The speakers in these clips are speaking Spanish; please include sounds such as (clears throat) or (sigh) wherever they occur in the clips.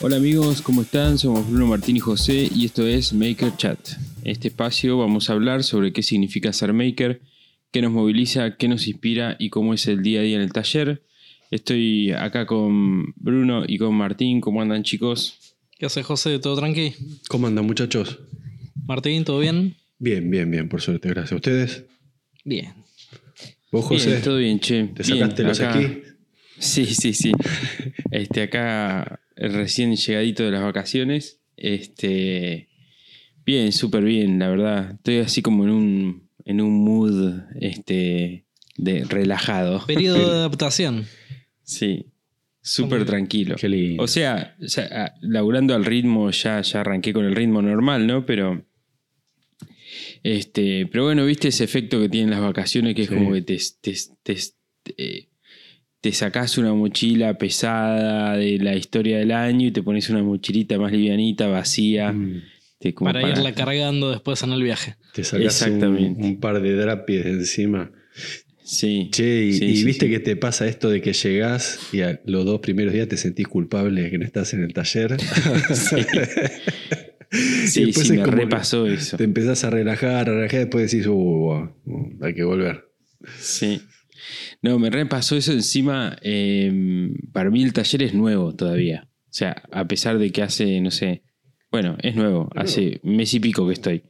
Hola amigos, ¿cómo están? Somos Bruno Martín y José y esto es Maker Chat. En este espacio vamos a hablar sobre qué significa ser maker, qué nos moviliza, qué nos inspira y cómo es el día a día en el taller. Estoy acá con Bruno y con Martín. ¿Cómo andan chicos? ¿Qué hace José? ¿Todo tranqui? ¿Cómo andan muchachos? Martín, ¿todo bien? Bien, bien, bien, por suerte, gracias. ¿Ustedes? Bien. ¿Vos, José? Bien, todo bien, che. ¿Te Bien, sacaste los acá- aquí? Sí, sí, sí. Este, acá recién llegadito de las vacaciones. Este, bien, súper bien, la verdad. Estoy así como en un, en un mood, este, de relajado. Periodo de (laughs) adaptación. Sí, súper tranquilo. Qué lindo. O sea, o sea, ah, laburando al ritmo, ya, ya arranqué con el ritmo normal, ¿no? Pero. Este, pero bueno, viste ese efecto que tienen las vacaciones, que es Sí. como que te, te, te, eh, te sacás una mochila pesada de la historia del año y te pones una mochilita más livianita, vacía. Mm, te- como Para, irla cargando después en el viaje. Te sacás un, Exactamente. un par de drapies de encima. Sí. Che, y, Sí, y sí, viste sí. que te pasa esto de que llegás y a los dos primeros días te sentís culpable de que no estás en el taller. (laughs) (laughs) Y Sí, después sí, es me como repasó eso. Te empezás a relajar, a relajar, después decís, uh, uh, uh, hay que volver. Sí. No, me repasó eso encima. eh, para mí el taller es nuevo todavía. O sea, a pesar de que hace, no sé. Bueno, es nuevo. Hace mes y pico que estoy.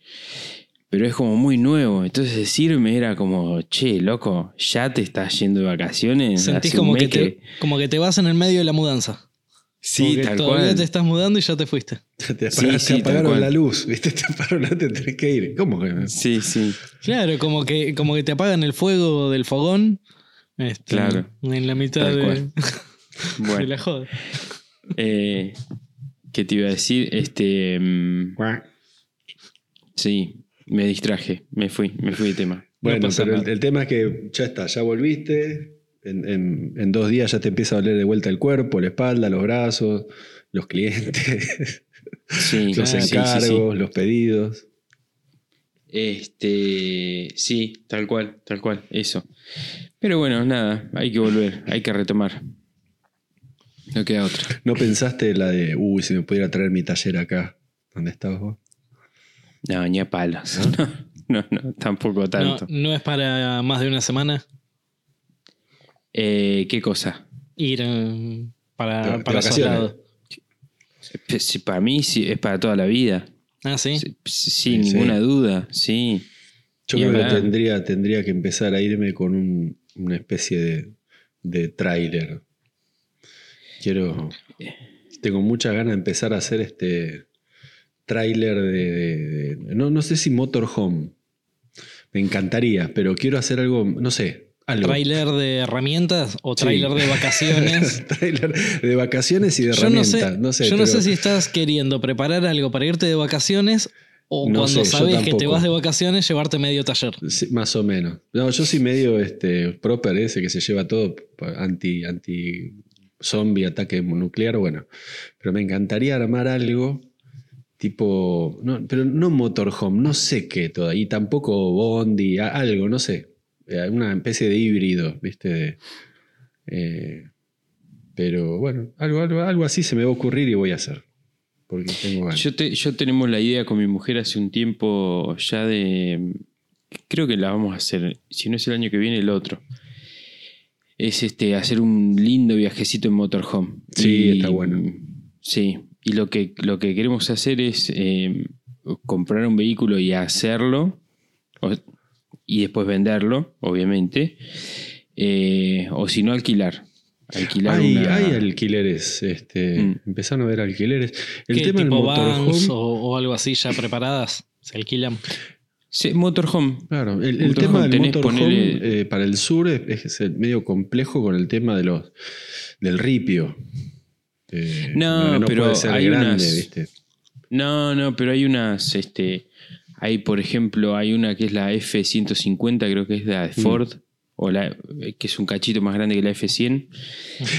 Pero es como muy nuevo. Entonces decirme era como, che, loco, ya te estás yendo de vacaciones. Sentís Hace un como que, te, como que te vas en el medio de la mudanza. Sí, Como que tal todavía cual. te estás mudando y ya te fuiste. (laughs) Te, Sí, apag- te sí, tal apagaron la luz, ¿viste? (laughs) Te apagaron la te tenés que ir. ¿Cómo que? Sí, sí. Claro, como que, como que te apagan el fuego del fogón. Este, Claro. En la mitad de, cual. (laughs) de Bueno, la joda. eh, ¿qué te iba a decir? Este. mm, sí, me distraje. Me fui, me fui de tema. Bueno, pero el, tema es que ya está, ya volviste. En, en- en dos días ya te empieza a doler de vuelta el cuerpo, la espalda, los brazos, los clientes, Sí, (laughs) los sí, sí, sí. encargos, los pedidos. Este, sí, tal cual, tal cual, eso. Pero bueno, nada, hay que volver, hay que retomar. No queda otra. ¿No pensaste la de, uy, si me pudiera traer mi taller acá? ¿Dónde estabas vos? No, ni a palos. (laughs) No, no, no, tampoco No, tanto. no es para más de una semana Eh, ¿Qué cosa? ir eh, para, para esos vacaciones. Para mí sí, es para toda la vida. Ah, sí. Sí, sí, Sí, ninguna duda, sí. Yo Y creo que tendría, tendría que empezar a irme con un- una especie de, de tráiler. Quiero. Tengo muchas ganas de empezar a hacer este tráiler de, de- de- No, no sé si motorhome. Me encantaría, pero quiero hacer algo, no sé, algo. ¿Trailer de herramientas o Sí. trailer de vacaciones? (laughs) Tráiler de vacaciones y de yo no herramientas. sé, No sé, yo no sé si estás queriendo preparar algo para irte de vacaciones o No cuando sé, sabes que te vas de vacaciones llevarte medio taller. Sí, más o menos. No, yo soy medio este, proper ese que se lleva todo anti, anti zombie, ataque nuclear, bueno. Pero me encantaría armar algo tipo, no, pero no motorhome, no sé qué todavía, y tampoco Bondi, algo, no sé. Eh, Una especie de híbrido, ¿viste? De, eh, pero bueno, algo, algo, algo así se me va a ocurrir y voy a hacer. Porque tengo ganas. Yo, te- yo tenemos la idea con mi mujer hace un tiempo ya de. Creo que la vamos a hacer, si no es el año que viene, el otro. Es este hacer un lindo viajecito en motorhome. Sí, está bueno. Sí, y lo que, lo que queremos hacer es eh, comprar un vehículo y hacerlo, o- y después venderlo, obviamente, eh, o si no, alquilar. Alquilar Hay, una- hay alquileres, este, Mm. empezaron a ver alquileres. El ¿Qué, tema del tipo motorhome. vans o, o algo así ya preparadas? Se alquilan. Sí, motorhome. Claro, el, el Motorhome, tema del motorhome eh, para el sur es, medio complejo con el tema de los del ripio. Eh, No, pero puede ser hay grande, unas- ¿viste? No, no, pero hay unas, este, hay por ejemplo, hay una que es la F-150, creo que es la de Ford, o la, que es un cachito más grande que la F-100.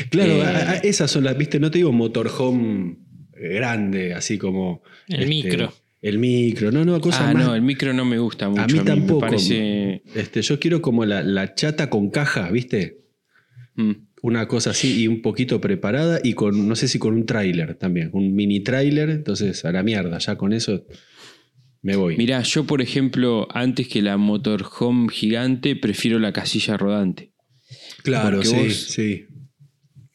Claro, Eh, esas son las, ¿viste? No te digo motorhome grande, así como. El micro. El micro, no, no, cosas Ah, más. no, el micro no me gusta mucho. a mí tampoco. Me parece. Este, yo quiero como la, la chata con caja, ¿viste? mm, una cosa así y un poquito preparada y con, no sé si con un tráiler también, un mini tráiler, entonces a la mierda, ya con eso me voy. Mirá, yo por ejemplo, antes que la motorhome gigante, prefiero la casilla rodante. claro, porque sí, vos- sí.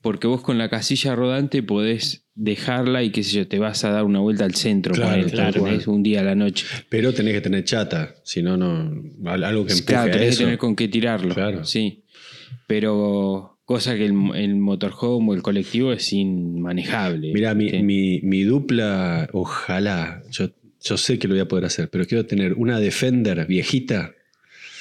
Porque vos con la casilla rodante podés dejarla y qué sé yo, te vas a dar una vuelta al centro Claro, un día a la noche. Pero tenés que tener chata, si no, no. al- Algo que empuje Claro, a tenés eso. que tener con qué tirarlo. Claro. Sí. Pero cosa que el, el motorhome o el colectivo es inmanejable. Mira, mi, mi- mi dupla, ojalá, yo, yo sé que lo voy a poder hacer, pero quiero tener una Defender viejita.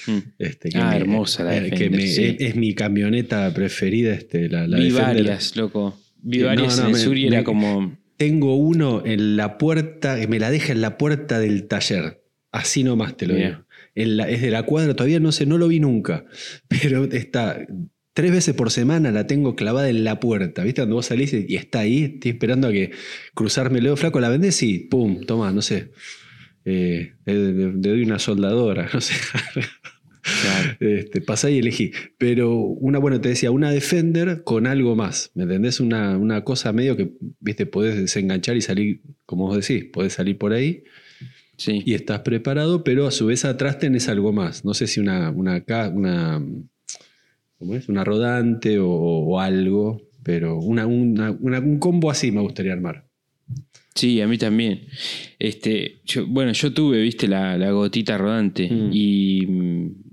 Mm. Este, Ah, hermosa la eh, que Defender, me- sí. es, es mi camioneta preferida, este, la, la Vi Defender. varias, loco. Vi varias no, en el me- sur y me- era como. Tengo uno en la puerta, que me la deja en la puerta del taller. Así nomás te lo digo. En la- es de la cuadra, todavía no sé, no lo vi nunca. Pero está. Tres veces por semana la tengo clavada en la puerta. ¿Viste? Cuando vos salís y está ahí, estoy esperando a que cruzarme el dedo flaco, la vendés y pum, toma, no sé. Eh, le, doy una soldadora, (laughs) no sé. Claro. Este, pasá y elegí. Pero una, bueno, te decía, una Defender con algo más. ¿Me entendés? Una, una cosa medio que, viste, podés desenganchar y salir, como vos decís, podés salir por ahí Sí. y estás preparado, pero a su vez atrás tenés algo más. No sé si una, una, una, ¿cómo es? una rodante o, o algo, pero una, una- una- un combo así me gustaría armar. Sí, a mí también. Este, yo, bueno, yo tuve, viste, la, la gotita rodante Mm. y,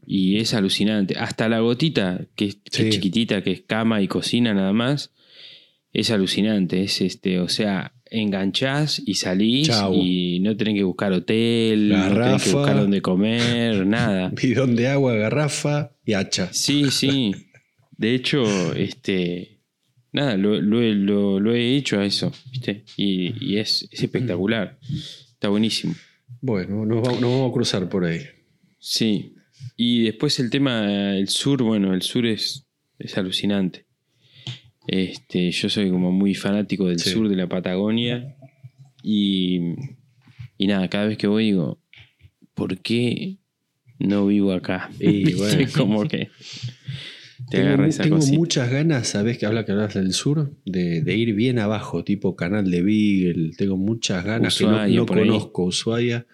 y es alucinante. Hasta la gotita, que es, que es chiquitita, que es cama y cocina nada más, es alucinante. Es este, o sea, enganchás y salís Chau. y no tenés que buscar hotel, no tenés que Garrafa. buscar dónde comer, (laughs) nada. Bidón de agua, garrafa y hacha. Sí, sí. De hecho, este. Nada, lo, lo he- lo- lo he hecho a eso, ¿viste? Y, y es, es espectacular. Está buenísimo. Bueno, nos vamos, nos vamos a cruzar por ahí. Sí. Y después el tema, el sur, bueno, el sur es, es alucinante. Este, yo soy como muy fanático del Sí. sur de la Patagonia. Y, y nada, cada vez que voy digo, ¿por qué no vivo acá? Y (laughs) bueno. como que te Tengo, esa muchas ganas, ¿sabés que habla que hablas del sur? De, de ir bien abajo, tipo canal de Beagle. Tengo muchas ganas Ushuaia, que no, no por ahí. conozco Ushuaia,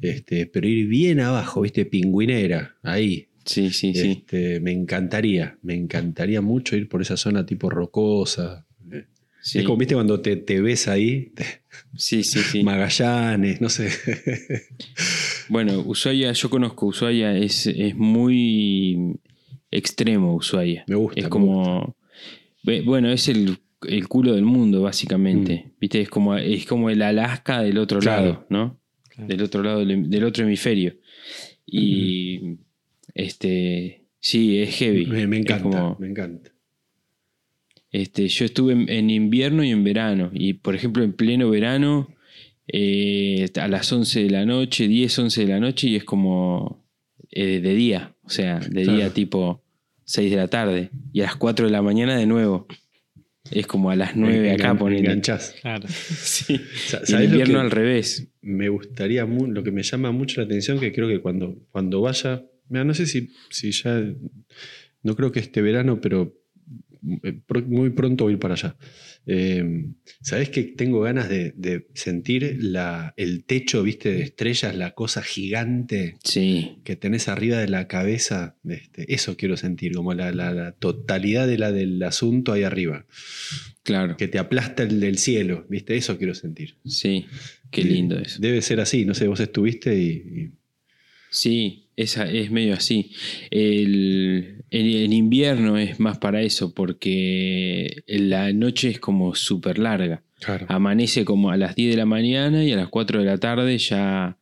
este, pero ir bien abajo, ¿viste? Pingüinera, ahí. Sí, sí, sí. Este, me encantaría, me encantaría mucho ir por esa zona tipo rocosa. Sí, Es como, ¿viste? Cuando te, te ves ahí, sí, sí, sí. (laughs) Magallanes, no sé. Bueno, Ushuaia, yo conozco Ushuaia, es, es muy extremo Ushuaia. Me gusta, Es como. Bueno, es el, el culo del mundo, básicamente. Mm. ¿Viste? Es como, es como el Alaska del otro Claro. lado, ¿no? Claro. Del otro lado, del, del otro hemisferio. Y. Este. Sí, es heavy. me, encanta, como- me encanta. Este, yo estuve en, en invierno y en verano. Y por ejemplo, en pleno verano, eh, a las 11 de la noche, 10, 11 de la noche, y es como eh, de día. O sea, de Claro. día tipo 6 de la tarde. Y a las 4 de la mañana de nuevo. Es como a las 9 Me acá ponele. enganchás. Claro. (laughs) Sí. Sa- Y en ¿sabés lo invierno al revés. me gustaría, lo que me llama mucho la atención, que creo que cuando, cuando vaya, mira, no sé si, si ya, no creo que este verano, pero eh, muy pronto voy a ir para allá. Eh, ¿Sabés que tengo ganas de, de sentir la, el techo, viste, de estrellas, la cosa gigante Sí. que tenés arriba de la cabeza? Este, eso quiero sentir, como la, la- la totalidad de la, del asunto ahí arriba, Claro. que te aplasta el del cielo, viste, eso quiero sentir. Sí. Qué Y lindo eso. Debe ser así, no sé, vos estuviste y- y Sí, esa, es medio así. El, el- el invierno es más para eso, porque la noche es como súper larga. Claro. Amanece como a las 10 de la mañana y a las 4 de la tarde ya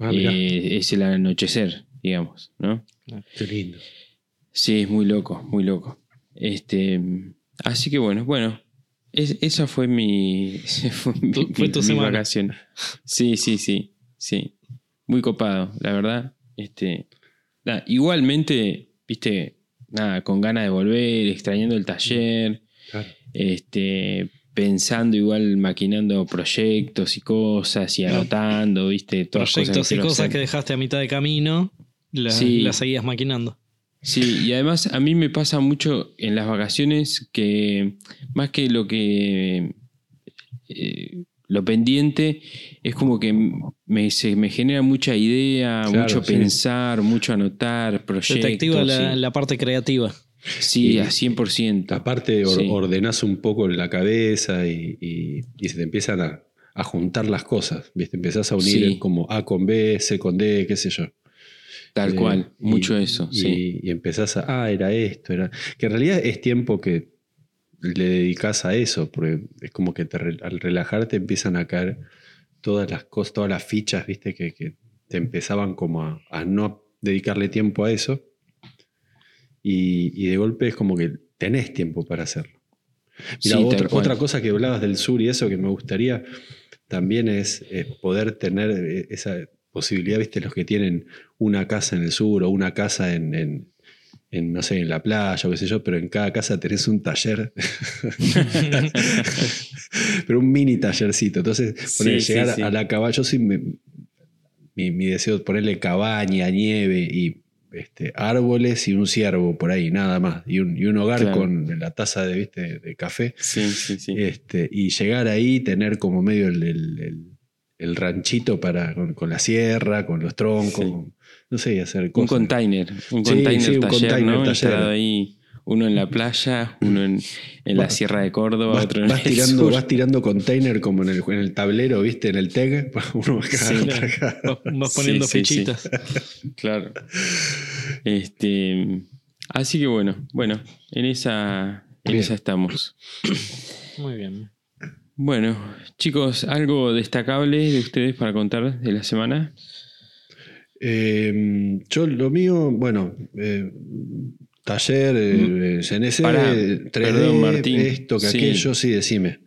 Ah, eh, es el anochecer, digamos, ¿no? qué lindo. Sí, es muy loco, muy loco. Este, así que bueno, bueno, es- esa fue mi, (laughs) fue mi, Tu- fue tu mi semana. vacación. Sí, sí, sí, sí. Muy copado, la verdad. Este, nada, igualmente, viste, nada, con ganas de volver, extrañando el taller, Claro. este, pensando igual, maquinando proyectos y cosas y anotando, viste, todas Proyectos cosas y cosas hacer. que dejaste a mitad de camino, la- Sí. las seguías maquinando. Sí, y además a mí me pasa mucho en las vacaciones que más que lo que eh, lo pendiente es como que me, se, me genera mucha idea, Claro, mucho sí. pensar, mucho anotar, proyectos. Te activa la, sí. la parte creativa. Sí, Y- a 100%. Aparte, or- Sí. ordenás un poco la cabeza y, y- y se te empiezan a, a juntar las cosas. ¿viste? Empezás a unir Sí. como A con B, C con D, qué sé yo. Tal Eh, cual, y- mucho eso, y, sí. y empezás a, ah, era esto, era. Que en realidad es tiempo que le dedicas a eso, porque es como que te al relajarte empiezan a caer todas las cosas, todas las fichas, viste, que, que te empezaban como a, a no dedicarle tiempo a eso. Y, y de golpe es como que tenés tiempo para hacerlo. Mira, Sí, otra, otra cosa que hablabas del sur y eso que me gustaría también es poder tener eh, esa posibilidad, viste, los que tienen una casa en el sur o una casa en, en- en, no sé, en la playa o qué sé yo, pero en cada casa tenés un taller. (laughs) pero un mini tallercito. Entonces, Sí, ponele, sí, llegar sí. a la cabaña, yo sí me- mi, mi deseo es ponerle cabaña, nieve y este, árboles y un ciervo por ahí, nada más. Y un, y un hogar Claro. con la taza de, ¿viste? de café. Sí, sí, sí. Este, y llegar ahí, tener como medio el, el- el- el ranchito para, con, con la sierra, con los troncos, no sé, hacer un cosas. container, un Sí, container sí, un taller, container ¿no? taller. Instalado ahí, uno en la playa, uno en, en la Vas- Sierra de Córdoba, Vas, otro en vas el (laughs) tirando, sur. vas tirando container como en el, en el tablero, ¿viste? En el TEG. (laughs) Uno va Sí. acá, acá. Vas, vas Sí, poniendo sí, sí. fichitas. (laughs) Claro. Este, así que bueno, bueno, en esa, en Bien. esa estamos. Muy bien. Bueno, chicos, ¿algo destacable de ustedes para contar de la semana? Eh, yo lo mío, bueno, eh, taller, eh, CNC, Mm. Pará, 3D, perdón, Martín. esto, que Sí. aquello, sí, decime.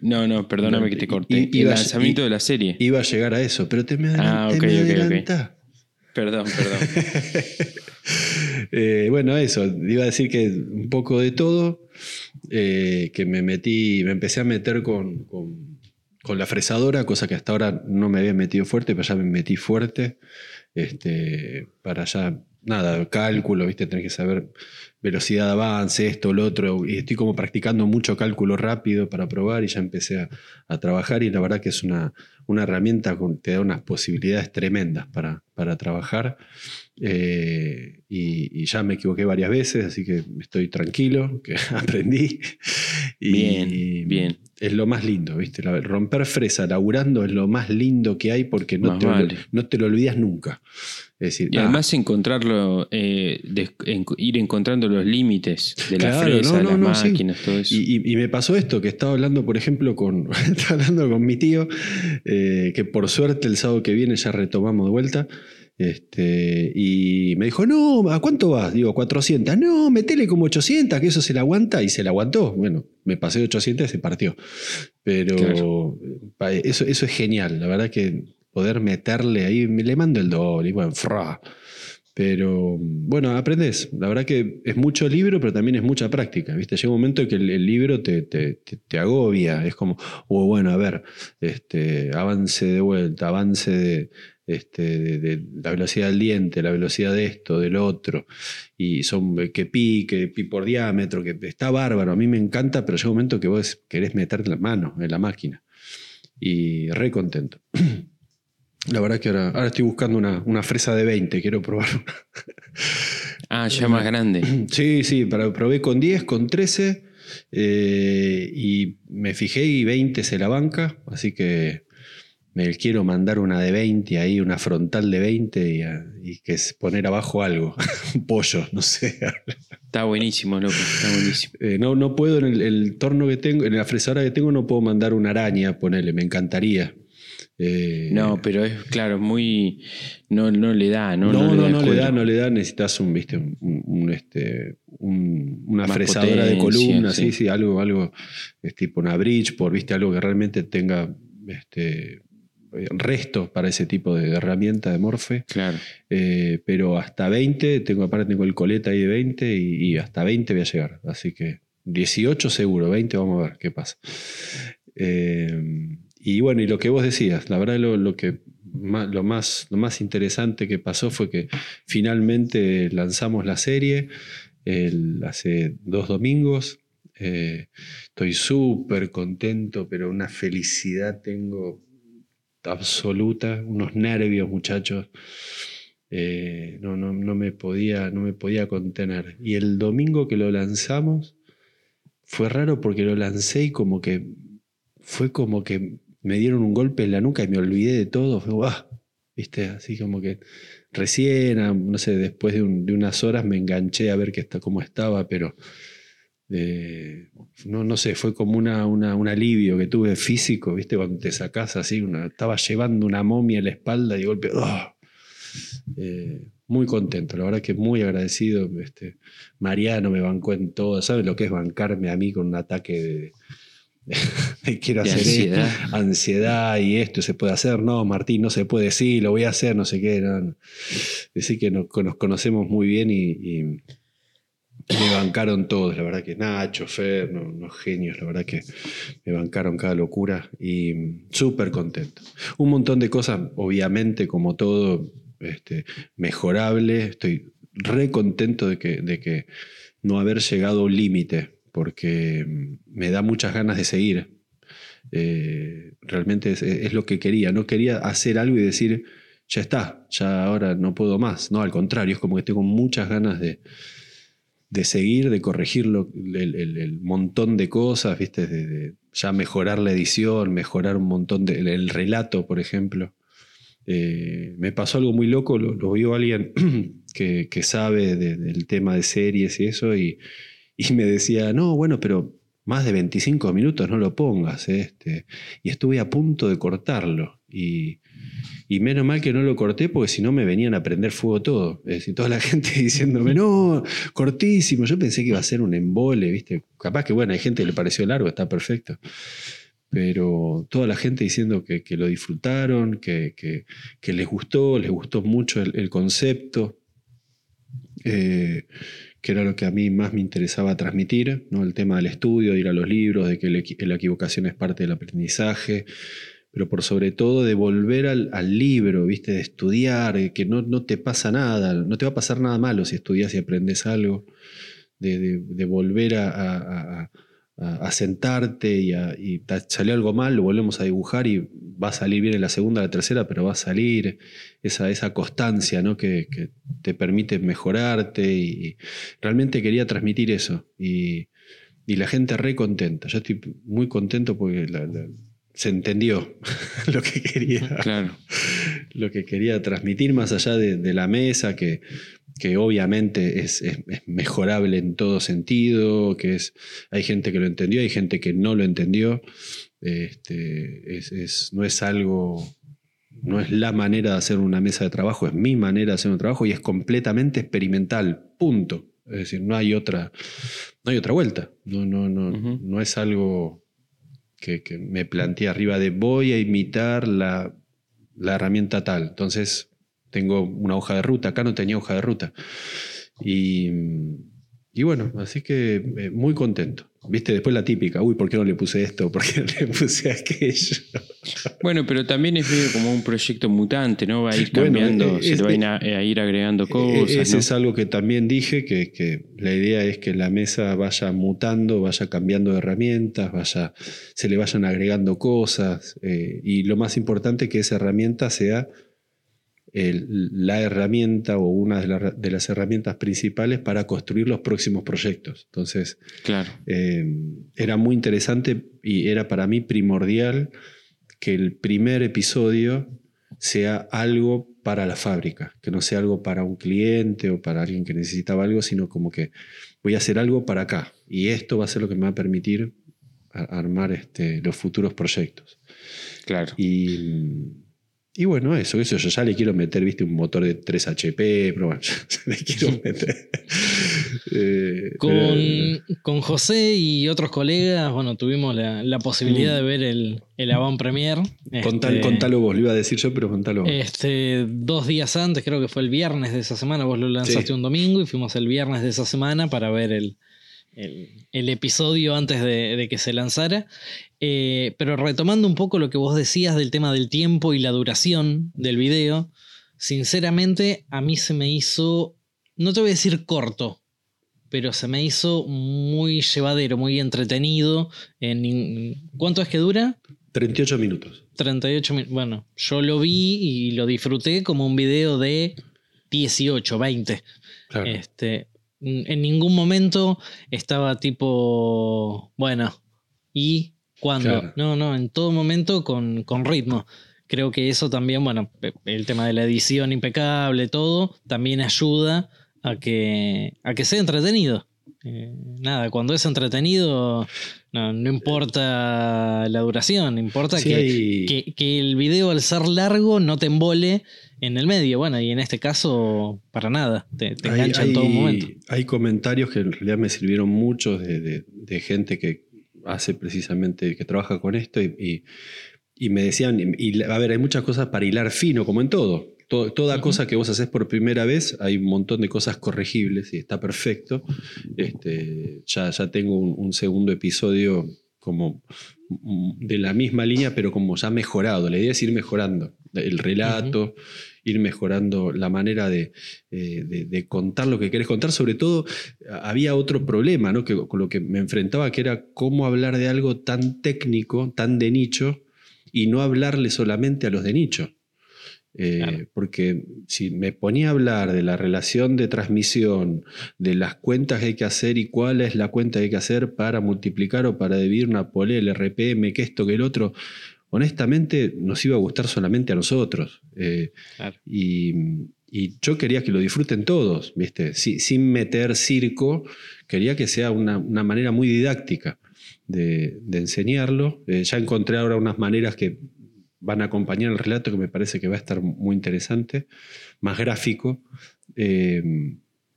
No, no, perdóname No, que te corté. y- El iba lanzamiento de la serie. Iba a llegar a eso, pero te me, adelan- Ah, te ok, me ok, ok. adelantás. Perdón, perdón. (laughs) Eh, bueno, eso, iba a decir que un poco de todo, eh, que me metí, me empecé a meter con, con- con la fresadora, cosa que hasta ahora no me había metido fuerte, pero ya me metí fuerte, este, para ya, nada, cálculo, viste, tenés que saber velocidad de avance, esto, lo otro, y estoy como practicando mucho cálculo rápido para probar y ya empecé a, a trabajar y la verdad que es una, una herramienta que te da unas posibilidades tremendas para, para trabajar. Eh, y, y ya me equivoqué varias veces, así que estoy tranquilo, que (laughs) aprendí. Y Bien, bien. Es lo más lindo, ¿viste? La- romper fresa laburando es lo más lindo que hay porque no, Más te, vale. no te lo olvidas nunca. Es decir, Y ah, además encontrarlo, eh, de- en- ir encontrando los límites de la Claro, fresa, no, no, las no, sí. máquinas, todo eso. Y, y- y me pasó esto, que estaba hablando, por ejemplo, con, (laughs) estaba hablando con mi tío, eh, que por suerte el sábado que viene ya retomamos de vuelta. Este, y me dijo, no, ¿a cuánto vas? Digo, 400. No, metele como 800, que eso se la aguanta. Y se la aguantó. Bueno, me pasé de 800 y se partió. Pero Claro. eso, eso es genial. La verdad que poder meterle ahí, me le mando el doble y bueno, fra. Pero bueno, aprendes. La verdad que es mucho libro, pero también es mucha práctica. ¿viste? Llega un momento que el, el libro te, te- te- te agobia. Es como, oh, bueno, a ver, este, avance de vuelta, avance de, este, de, de la velocidad del diente, la velocidad de esto, del otro. Y son eh, que pi, que pi por diámetro, que está bárbaro. A mí me encanta, pero llega un momento que vos querés meter la mano en la máquina. Y re contento. (clears throat) La verdad que ahora, ahora estoy buscando una, una fresa de 20, quiero probar una. Ah, ya más grande. (clears throat) Sí, sí, para, probé con 10, con 13 eh, y me fijé y 20 se la banca, así que me quiero mandar una de 20 ahí, una frontal de 20 y, a- y que es poner abajo algo, (laughs) un pollo, no sé. Está buenísimo, loco, está buenísimo. Eh, no, no puedo en el, el torno que tengo, en la fresadora que tengo no puedo mandar una araña, ponerle, me encantaría. Eh, No, pero es claro, muy. No, no le da, ¿no? No, no, no, le da, no le da, necesitas un, viste, un, un, este, un- una Más fresadora de potencia, columna, sí, sí. sí, algo, algo, es tipo una bridge, por viste, algo que realmente tenga este resto para ese tipo de herramienta de morfe. Claro. Eh, pero hasta 20, tengo aparte tengo el coleta ahí de 20 y, y hasta 20 voy a llegar. Así que 18 seguro, 20 vamos a ver qué pasa. Eh, y bueno, y lo que vos decías, la verdad lo, lo que ma- lo, más, lo más interesante que pasó fue que finalmente lanzamos la serie el- hace dos domingos. Eh, estoy súper contento, pero una felicidad tengo absoluta, unos nervios, muchachos. Eh, no, no, no, me podía, no me podía contener. Y el domingo que lo lanzamos fue raro porque lo lancé y como que fue como que me dieron un golpe en la nuca y me olvidé de todo. Fue, ¿Viste? Así como que recién, ah, no sé, después de, un- de unas horas me enganché a ver qué está, cómo estaba, pero eh, no, no sé, fue como una, una- un alivio que tuve físico, ¿viste? Cuando te sacás así, una, estaba llevando una momia en la espalda y de golpe, ¡ah! Eh, muy contento, la verdad que muy agradecido. Este, Mariano me bancó en todo, ¿sabes lo que es bancarme a mí con un ataque de, (laughs) de quiero De hacer esto? ansiedad. ansiedad y esto se puede hacer? No, Martín, no se puede, sí, lo voy a hacer, no sé qué. No, que nos, nos conocemos muy bien y, y me bancaron todos, la verdad que Nacho, Fer, no- unos genios, la verdad que me bancaron cada locura y mm, súper contento. Un montón de cosas, obviamente, como todo, este, mejorable. Estoy re contento de que, de que no haber llegado un límite, porque mm, me da muchas ganas de seguir. Eh, realmente es lo que quería. No quería hacer algo y decir, ya está, ya ahora no puedo más. No, al contrario, es como que tengo muchas ganas de, de seguir, de corregir lo- el, montón de cosas. De, de ya mejorar la edición, mejorar un montón del el relato, por ejemplo. Eh, me pasó algo muy loco, lo, vio alguien (clears throat) que, que sabe de- del tema de series y eso, y, y me decía, no, bueno, pero más de 25 minutos no lo pongas. Este, y estuve a punto de cortarlo. Y, y menos mal que no lo corté porque si no me venían a prender fuego todo. Es decir, toda la (laughs) gente diciéndome, no, cortísimo. Yo pensé que iba a ser un embole, ¿viste? Capaz que, bueno, hay gente que le pareció largo, está perfecto. Pero toda la gente diciendo que, que lo disfrutaron, que, que- les gustó, les gustó mucho el, concepto, eh, que era lo que a mí más me interesaba transmitir, ¿no? el tema del estudio, de ir a los libros, de que la equivocación es parte del aprendizaje, pero por sobre todo de volver al, libro, ¿viste? de estudiar, que no, no te pasa nada, no te va a pasar nada malo si estudias y aprendes algo, de, volver a, sentarte y, y ta- salió algo mal, lo volvemos a dibujar y va a salir bien en la segunda, la tercera, pero va a salir esa, esa constancia ¿no? que, te permite mejorarte y, realmente quería transmitir eso y, la gente re contenta. Yo estoy muy contento porque se entendió (laughs) lo que quería Claro. lo que quería transmitir más allá de, de la mesa, que, que obviamente es, es- es mejorable en todo sentido, que es, hay gente que lo entendió, hay gente que no lo entendió. Este, es, es- no es algo, no es la manera de hacer una mesa de trabajo, es mi manera de hacer un trabajo y es completamente experimental, punto. Es decir, no hay otra, no hay otra vuelta. No, no, no, no es algo que, me planteé arriba de voy a imitar la, la herramienta tal. Entonces tengo una hoja de ruta. Acá no tenía hoja de ruta. Y, y bueno, así que eh, muy contento. Viste, después la típica, uy, ¿por qué no le puse esto? ¿Por qué no le puse aquello? (laughs) Bueno, pero también es medio como un proyecto mutante, ¿no? Va a ir Bueno, cambiando, eh, se es- le van a, a ir agregando cosas. Ese ¿no? es algo que también dije, que, que la idea es que la mesa vaya mutando, vaya cambiando de herramientas, vaya, se le vayan agregando cosas. eh, y lo más importante que esa herramienta sea el- la herramienta o una de, la- de las herramientas principales para construir los próximos proyectos. Entonces, Claro. eh, era muy interesante y era para mí primordial que el primer episodio sea algo para la fábrica, que no sea algo para un cliente o para alguien que necesitaba algo, sino como que voy a hacer algo para acá y esto va a ser lo que me va a permitir a- armar este, los futuros proyectos. Claro. Y, y bueno, eso, eso, yo ya le quiero meter, viste, un motor de 3 HP, pero bueno, (laughs) le quiero (laughs) meter. Eh, Con, con José y otros colegas, bueno, tuvimos la, la posibilidad de ver el, el Avant Premier. Contal- Este, contalo vos, lo iba a decir yo, pero contalo vos. Este, dos días antes, creo que fue el viernes de esa semana, vos lo lanzaste Sí. un domingo y fuimos el viernes de esa semana para ver el, el, episodio antes de, que se lanzara. Eh, pero retomando un poco lo que vos decías del tema del tiempo y la duración del video, sinceramente a mí se me hizo, no te voy a decir corto, pero se me hizo muy llevadero, muy entretenido. En, ¿Cuánto es que dura? 38 minutos. 38 minutos. Bueno, yo lo vi y lo disfruté como un video de 18, 20. Este, en ningún momento estaba tipo, bueno, ¿y cuándo? No, no, en todo momento con, ritmo. Creo que eso también, bueno, el tema de la edición impecable, todo, también ayuda a que, a que sea entretenido. Eh, nada, cuando es entretenido, no, importa la duración, importa que, que, el video al ser largo no te embole en el medio. Bueno, y en este caso, para nada, te, engancha en todo momento. Hay comentarios que en realidad me sirvieron mucho de, gente que hace precisamente, que trabaja con esto y, me decían, y, a ver, hay muchas cosas para hilar fino, como en todo. toda cosa que vos haces por primera vez, hay un montón de cosas corregibles y está perfecto. Este, ya, ya tengo un segundo episodio como de la misma línea, pero como ya mejorado. La idea es ir mejorando el relato, ir mejorando la manera eh, de, contar lo que querés contar. Sobre todo, había otro problema ¿no? que, con lo que me enfrentaba, que era cómo hablar de algo tan técnico, tan de nicho, y no hablarle solamente a los de nicho. Eh, porque si me ponía a hablar de la relación de transmisión, de las cuentas que hay que hacer y cuál es la cuenta que hay que hacer para multiplicar o para dividir una pole, el RPM, que esto, que el otro, honestamente nos iba a gustar solamente a nosotros. Eh, y, yo quería que lo disfruten todos, ¿viste? sin meter circo, quería que sea una, manera muy didáctica de, enseñarlo. Eh, ya encontré ahora unas maneras que van a acompañar el relato que me parece que va a estar muy interesante, más gráfico. Eh,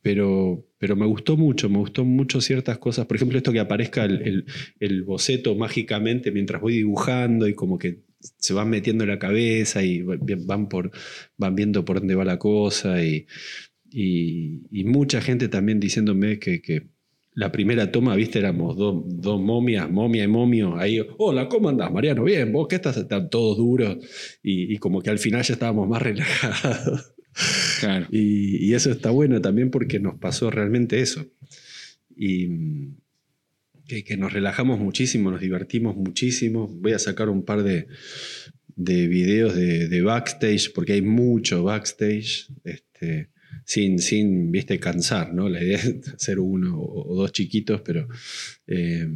pero, pero me gustó mucho, me gustó mucho ciertas cosas. Por ejemplo, esto que aparezca el, boceto mágicamente mientras voy dibujando y como que se van metiendo en la cabeza y van, por, van viendo por dónde va la cosa. Y, y, mucha gente también diciéndome que, que la primera toma, viste, éramos dos, dos, momias, momia y momio, ahí, hola, ¿cómo andás, Mariano? Bien, vos qué estás, están todos duros, y, como que al final ya estábamos más (laughs) relajados. Claro. Y, eso está bueno también porque nos pasó realmente eso. Y que, nos relajamos muchísimo, nos divertimos muchísimo. Voy a sacar un par de, de videos de, de, backstage, porque hay mucho backstage. Este, sin, sin, viste, cansar, ¿no? La idea (laughs) es hacer uno o, dos chiquitos, pero eh,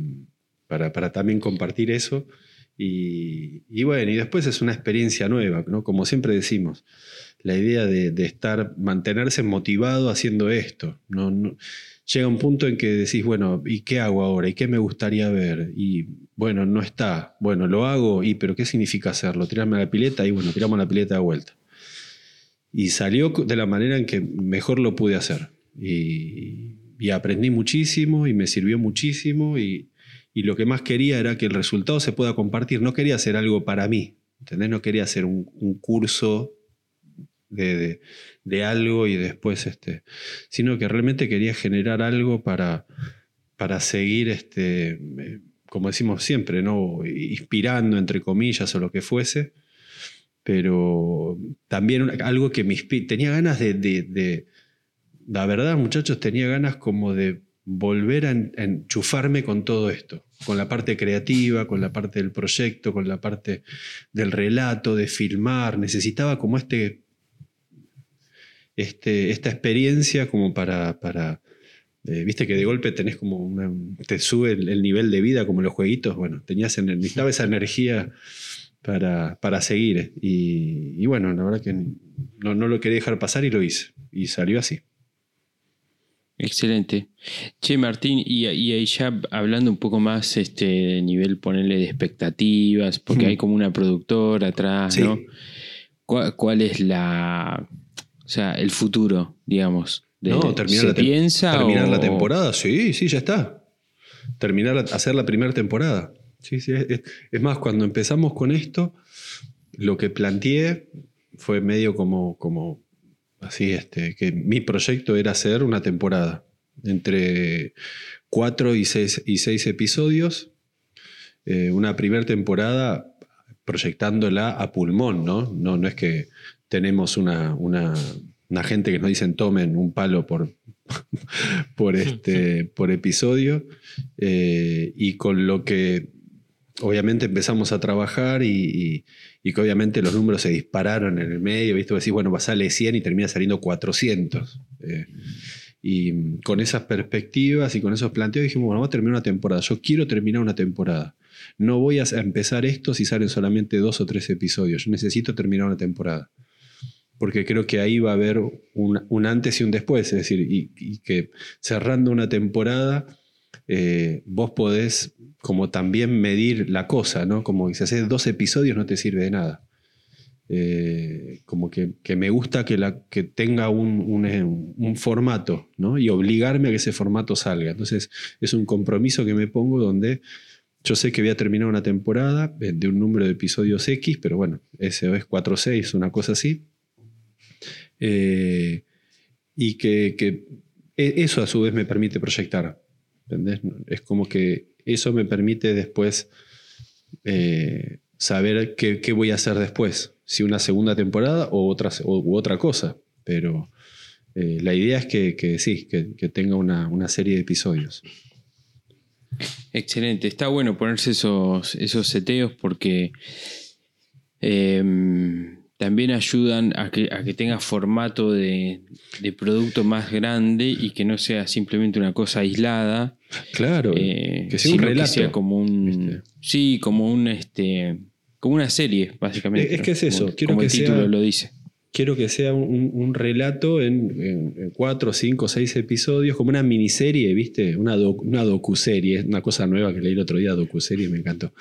para, para, también compartir eso. Y, bueno, y después es una experiencia nueva, ¿no? Como siempre decimos, la idea de, estar, mantenerse motivado haciendo esto. ¿no? llega un punto en que decís, bueno, ¿y qué hago ahora? ¿Y qué me gustaría ver? Y bueno, no está. Bueno, lo hago, y pero ¿qué significa hacerlo? Tirarme a la pileta y bueno, tiramos la pileta de vuelta. Y salió de la manera en que mejor lo pude hacer. Y, aprendí muchísimo y me sirvió muchísimo y, lo que más quería era que el resultado se pueda compartir. No quería hacer algo para mí, ¿entendés? No quería hacer un, curso de, algo y después, este, sino que realmente quería generar algo para, para seguir, este, eh, como decimos siempre, ¿no? inspirando, entre comillas, o lo que fuese pero también algo que me tenía ganas de, la verdad muchachos, tenía ganas como de volver a, enchufarme con todo esto, con la parte creativa, con la parte del proyecto, con la parte del relato, de filmar, necesitaba como este, este esta experiencia como para... para eh, Viste que de golpe tenés como una, te sube el, nivel de vida como los jueguitos. Bueno, tenías, necesitaba esa energía para, para seguir. Y, bueno, la verdad que no, no, lo quería dejar pasar y lo hice. Y salió así. Excelente. Che, Martín, y, y ya hablando un poco más este de nivel, ponerle de expectativas, porque hay como una productora atrás, ¿no? ¿Cuál, es la. O sea, el futuro, digamos? no, terminar, la, piensa terminar la temporada, sí, sí, ya está. Terminar, hacer la primera temporada. Sí, sí, es, más, cuando empezamos con esto, lo que planteé fue medio como, como así, este, que mi proyecto era hacer una temporada. entre cuatro y seis, y seis episodios. Eh, una primera temporada proyectándola a pulmón, ¿no? No, no es que tenemos una, una, gente que nos dicen tomen un palo por, (laughs) por, este, por episodio eh, y con lo que obviamente empezamos a trabajar y, que obviamente los números se dispararon en el medio, ¿viste? Decís, bueno, salir 100 y termina saliendo 400. Eh, y con esas perspectivas y con esos planteos dijimos, bueno, vamos a terminar una temporada. Yo quiero terminar una temporada. No voy a empezar esto si salen solamente dos o tres episodios. Yo necesito terminar una temporada. Porque creo que ahí va a haber un, antes y un después. Es decir, y, que cerrando una temporada, eh, vos podés como también medir la cosa, ¿no? Como si haces dos episodios no te sirve de nada. Eh, como que, me gusta que, tenga un, un, formato, ¿no? Y obligarme a que ese formato salga. Entonces, es un compromiso que me pongo donde yo sé que voy a terminar una temporada de un número de episodios X, pero bueno, ese es 4 o 6, una cosa así. Eh, y que, e, eso a su vez me permite proyectar. ¿entendés? Es como que eso me permite después eh, saber qué, voy a hacer después, si una segunda temporada o otra, u otra cosa. Pero eh, la idea es que, sí, que, tenga una, serie de episodios. Excelente, está bueno ponerse esos, esos seteos porque em, también ayudan a que, a que tenga formato de, producto más grande y que no sea simplemente una cosa aislada. Claro, eh, que sea un relato. como un. Sí, como un este. Como una serie, básicamente. Es que es eso. Quiero que el título lo dice. Quiero que sea un, relato en, cuatro, cinco, seis episodios, como una miniserie, ¿viste? Una, una docuserie, una cosa nueva que leí el otro día, docuserie, me encantó.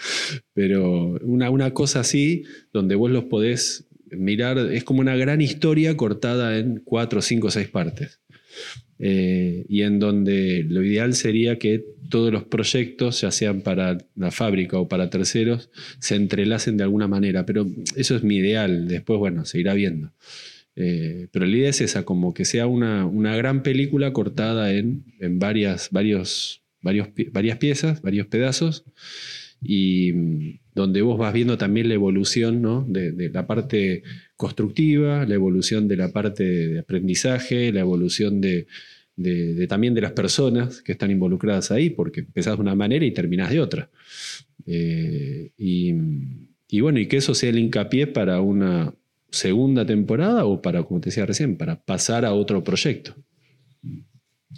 Pero una, una cosa así, donde vos los podés mirar, es como una gran historia cortada en cuatro, cinco, seis partes. Eh, y en donde lo ideal sería que todos los proyectos, ya sean para la fábrica o para terceros, se entrelacen de alguna manera. Pero eso es mi ideal, después, bueno, se irá viendo. Eh, pero la idea es esa, como que sea una, una gran película cortada en, en varias, varios, varios, varias piezas, varios pedazos, y mm, donde vos vas viendo también la evolución ¿no? de, la parte constructiva, la evolución de la parte de aprendizaje, la evolución de, también de las personas que están involucradas ahí, porque empezás de una manera y terminás de otra. Eh, y, y, bueno, y que eso sea el hincapié para una segunda temporada o para, como te decía recién, para pasar a otro proyecto.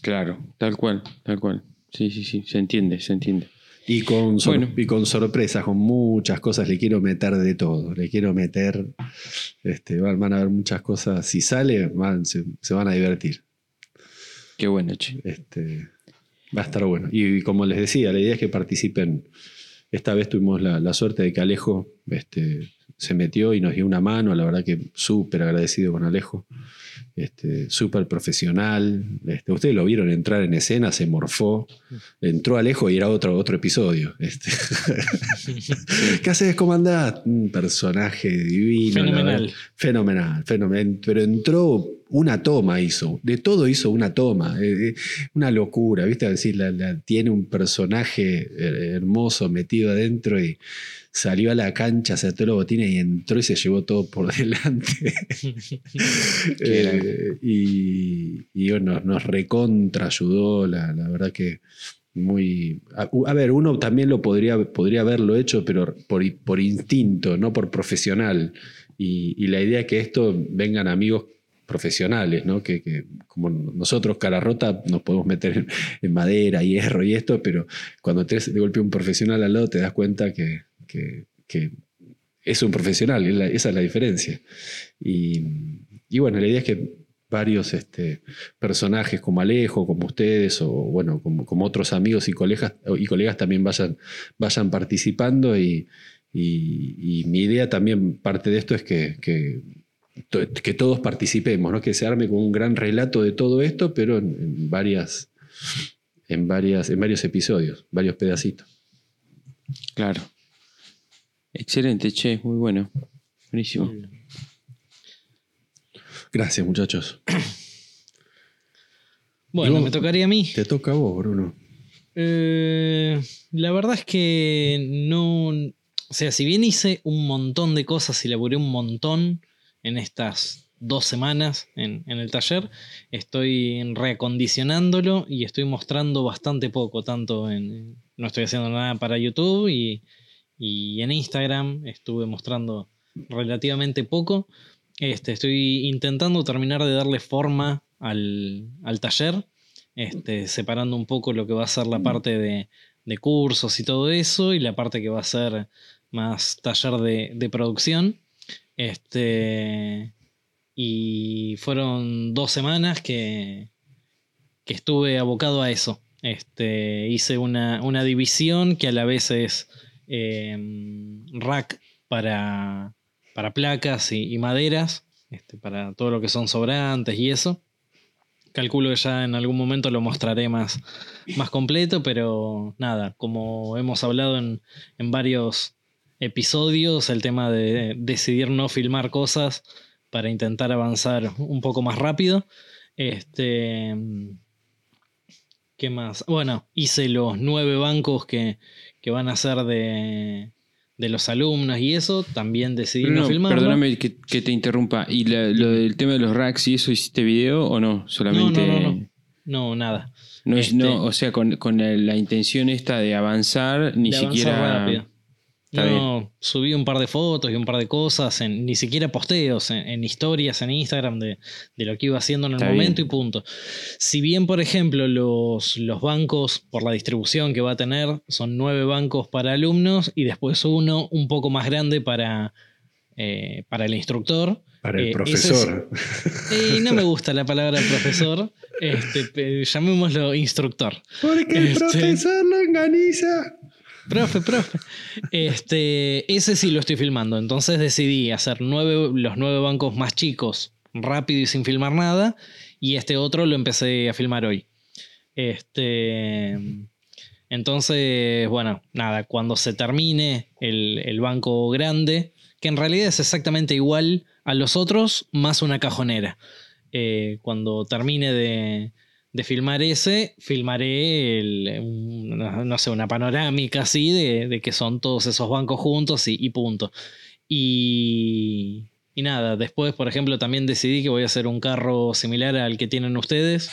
Claro, tal cual, tal cual. Sí, sí, sí, se entiende, se entiende. Y con, y con sorpresas, con muchas cosas, le quiero meter de todo. Le quiero meter. Este, van, a ver muchas cosas. Si sale, se, van a divertir. Qué bueno, che. Este, va a estar bueno. Y, como les decía, la idea es que participen. Esta vez tuvimos la, suerte de que Alejo este, se metió y nos dio una mano. La verdad que súper agradecido con Alejo este, súper profesional. Este, ustedes lo vieron entrar en escena, se morfó, entró Alejo y era otro, otro episodio. Este. (laughs) ¿Qué haces, comandante? Un personaje divino. Fenomenal. Fenomenal, fenomenal. Pero entró una toma, hizo. De todo hizo una toma. Eh, eh, una locura, ¿viste? Decir, tiene un personaje eh, hermoso metido adentro y salió a la cancha, se ató los botines y entró y se llevó todo por (laughs) delante. (laughs) Eh, y, bueno, nos recontra ayudó, la, verdad que muy... A, ver, uno también lo podría, podría haberlo hecho, pero por, por instinto, no por profesional. Y, la idea es que esto vengan amigos profesionales, ¿no? Que, como nosotros, cara rota, nos podemos meter en, madera, hierro y esto, pero cuando te de golpe un profesional al lado te das cuenta que, es un profesional, esa es la diferencia. Y, bueno, la idea es que varios este, personajes como Alejo, como ustedes, o bueno, como, otros amigos y colegas, también vayan participando y, mi idea también, parte de esto es que, que, todos participemos, ¿no? que se arme con un gran relato de todo esto, pero en, varias, en, varias, en varios episodios, varios pedacitos. Claro. Excelente, che, muy bueno. Buenísimo. Gracias, muchachos. (clears throat) Bueno, me tocaría a mí. Te toca a vos, Bruno. Eh, la verdad es que no. O sea, si bien hice un montón de cosas y laburé un montón en estas dos semanas en, el taller, estoy reacondicionándolo y estoy mostrando bastante poco, tanto en... No estoy haciendo nada para YouTube y, en Instagram estuve mostrando relativamente poco. Este, estoy intentando terminar de darle forma al, al taller este, separando un poco lo que va a ser la mm. parte de, cursos y todo eso, y la parte que va a ser más taller de, producción. Este, y fueron dos semanas que, que estuve abocado a eso. Este, hice una, división que a la vez es em, rack para, para placas y, maderas, este, para todo lo que son sobrantes y eso. Calculo que ya en algún momento lo mostraré más, más completo, pero nada, como hemos hablado en, varios episodios, el tema de decidir no filmar cosas para intentar avanzar un poco más rápido. Este. ¿Qué más? Bueno, hice los nueve bancos que, que van a ser de, de los alumnos y eso, también decidí no, filmarlo. Perdóname que, te interrumpa. ¿Y lo del tema de los racks y eso hiciste video o no? Solamente. No, no, no, nada. No, es, no, este o sea, con, la intención esta de avanzar, ni siquiera. No, subí un par de fotos y un par de cosas, en, ni siquiera posteos, en, historias en Instagram de, lo que iba haciendo en el momento y punto. Si bien, por ejemplo, los, los, bancos, por la distribución que va a tener, son nueve bancos para alumnos y después uno un poco más grande para, eh, para el instructor. Para el eh, profesor. y no me gusta la palabra profesor, este, llamémoslo instructor. Porque el este, profesor lo organiza. Profe, profe. Este, ese sí lo estoy filmando. Entonces decidí hacer nueve, los nueve bancos más chicos rápido y sin filmar nada. Y este otro lo empecé a filmar hoy. Este. Entonces, bueno, nada, cuando se termine el, banco grande, que en realidad es exactamente igual a los otros, más una cajonera. Eh, cuando termine de, de filmar ese, filmaré no sé, una panorámica así de, que son todos esos bancos juntos y, punto. Y, y, nada, después, por ejemplo, también decidí que voy a hacer un carro similar al que tienen ustedes.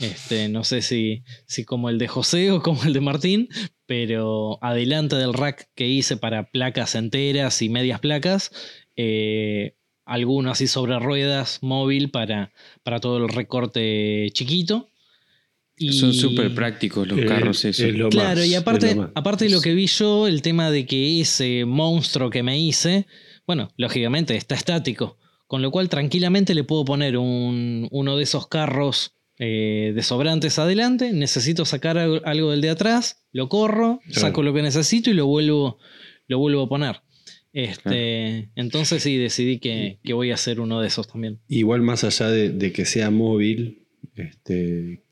Este, no sé si, si como el de José o como el de Martín, pero adelante del rack que hice para placas enteras y medias placas. Eh, alguno así sobre ruedas móvil para, para todo el recorte chiquito son súper prácticos los carros esos. claro, y aparte, aparte de lo que vi yo, el tema de que ese monstruo que me hice, bueno, lógicamente está estático. Con lo cual tranquilamente le puedo poner un, uno de esos carros eh, de sobrantes adelante. Necesito sacar algo del de atrás, lo corro, saco lo que necesito y lo vuelvo, lo vuelvo a poner. Este, Entonces sí, decidí que, voy a hacer uno de esos también. Igual más allá de que sea móvil, este,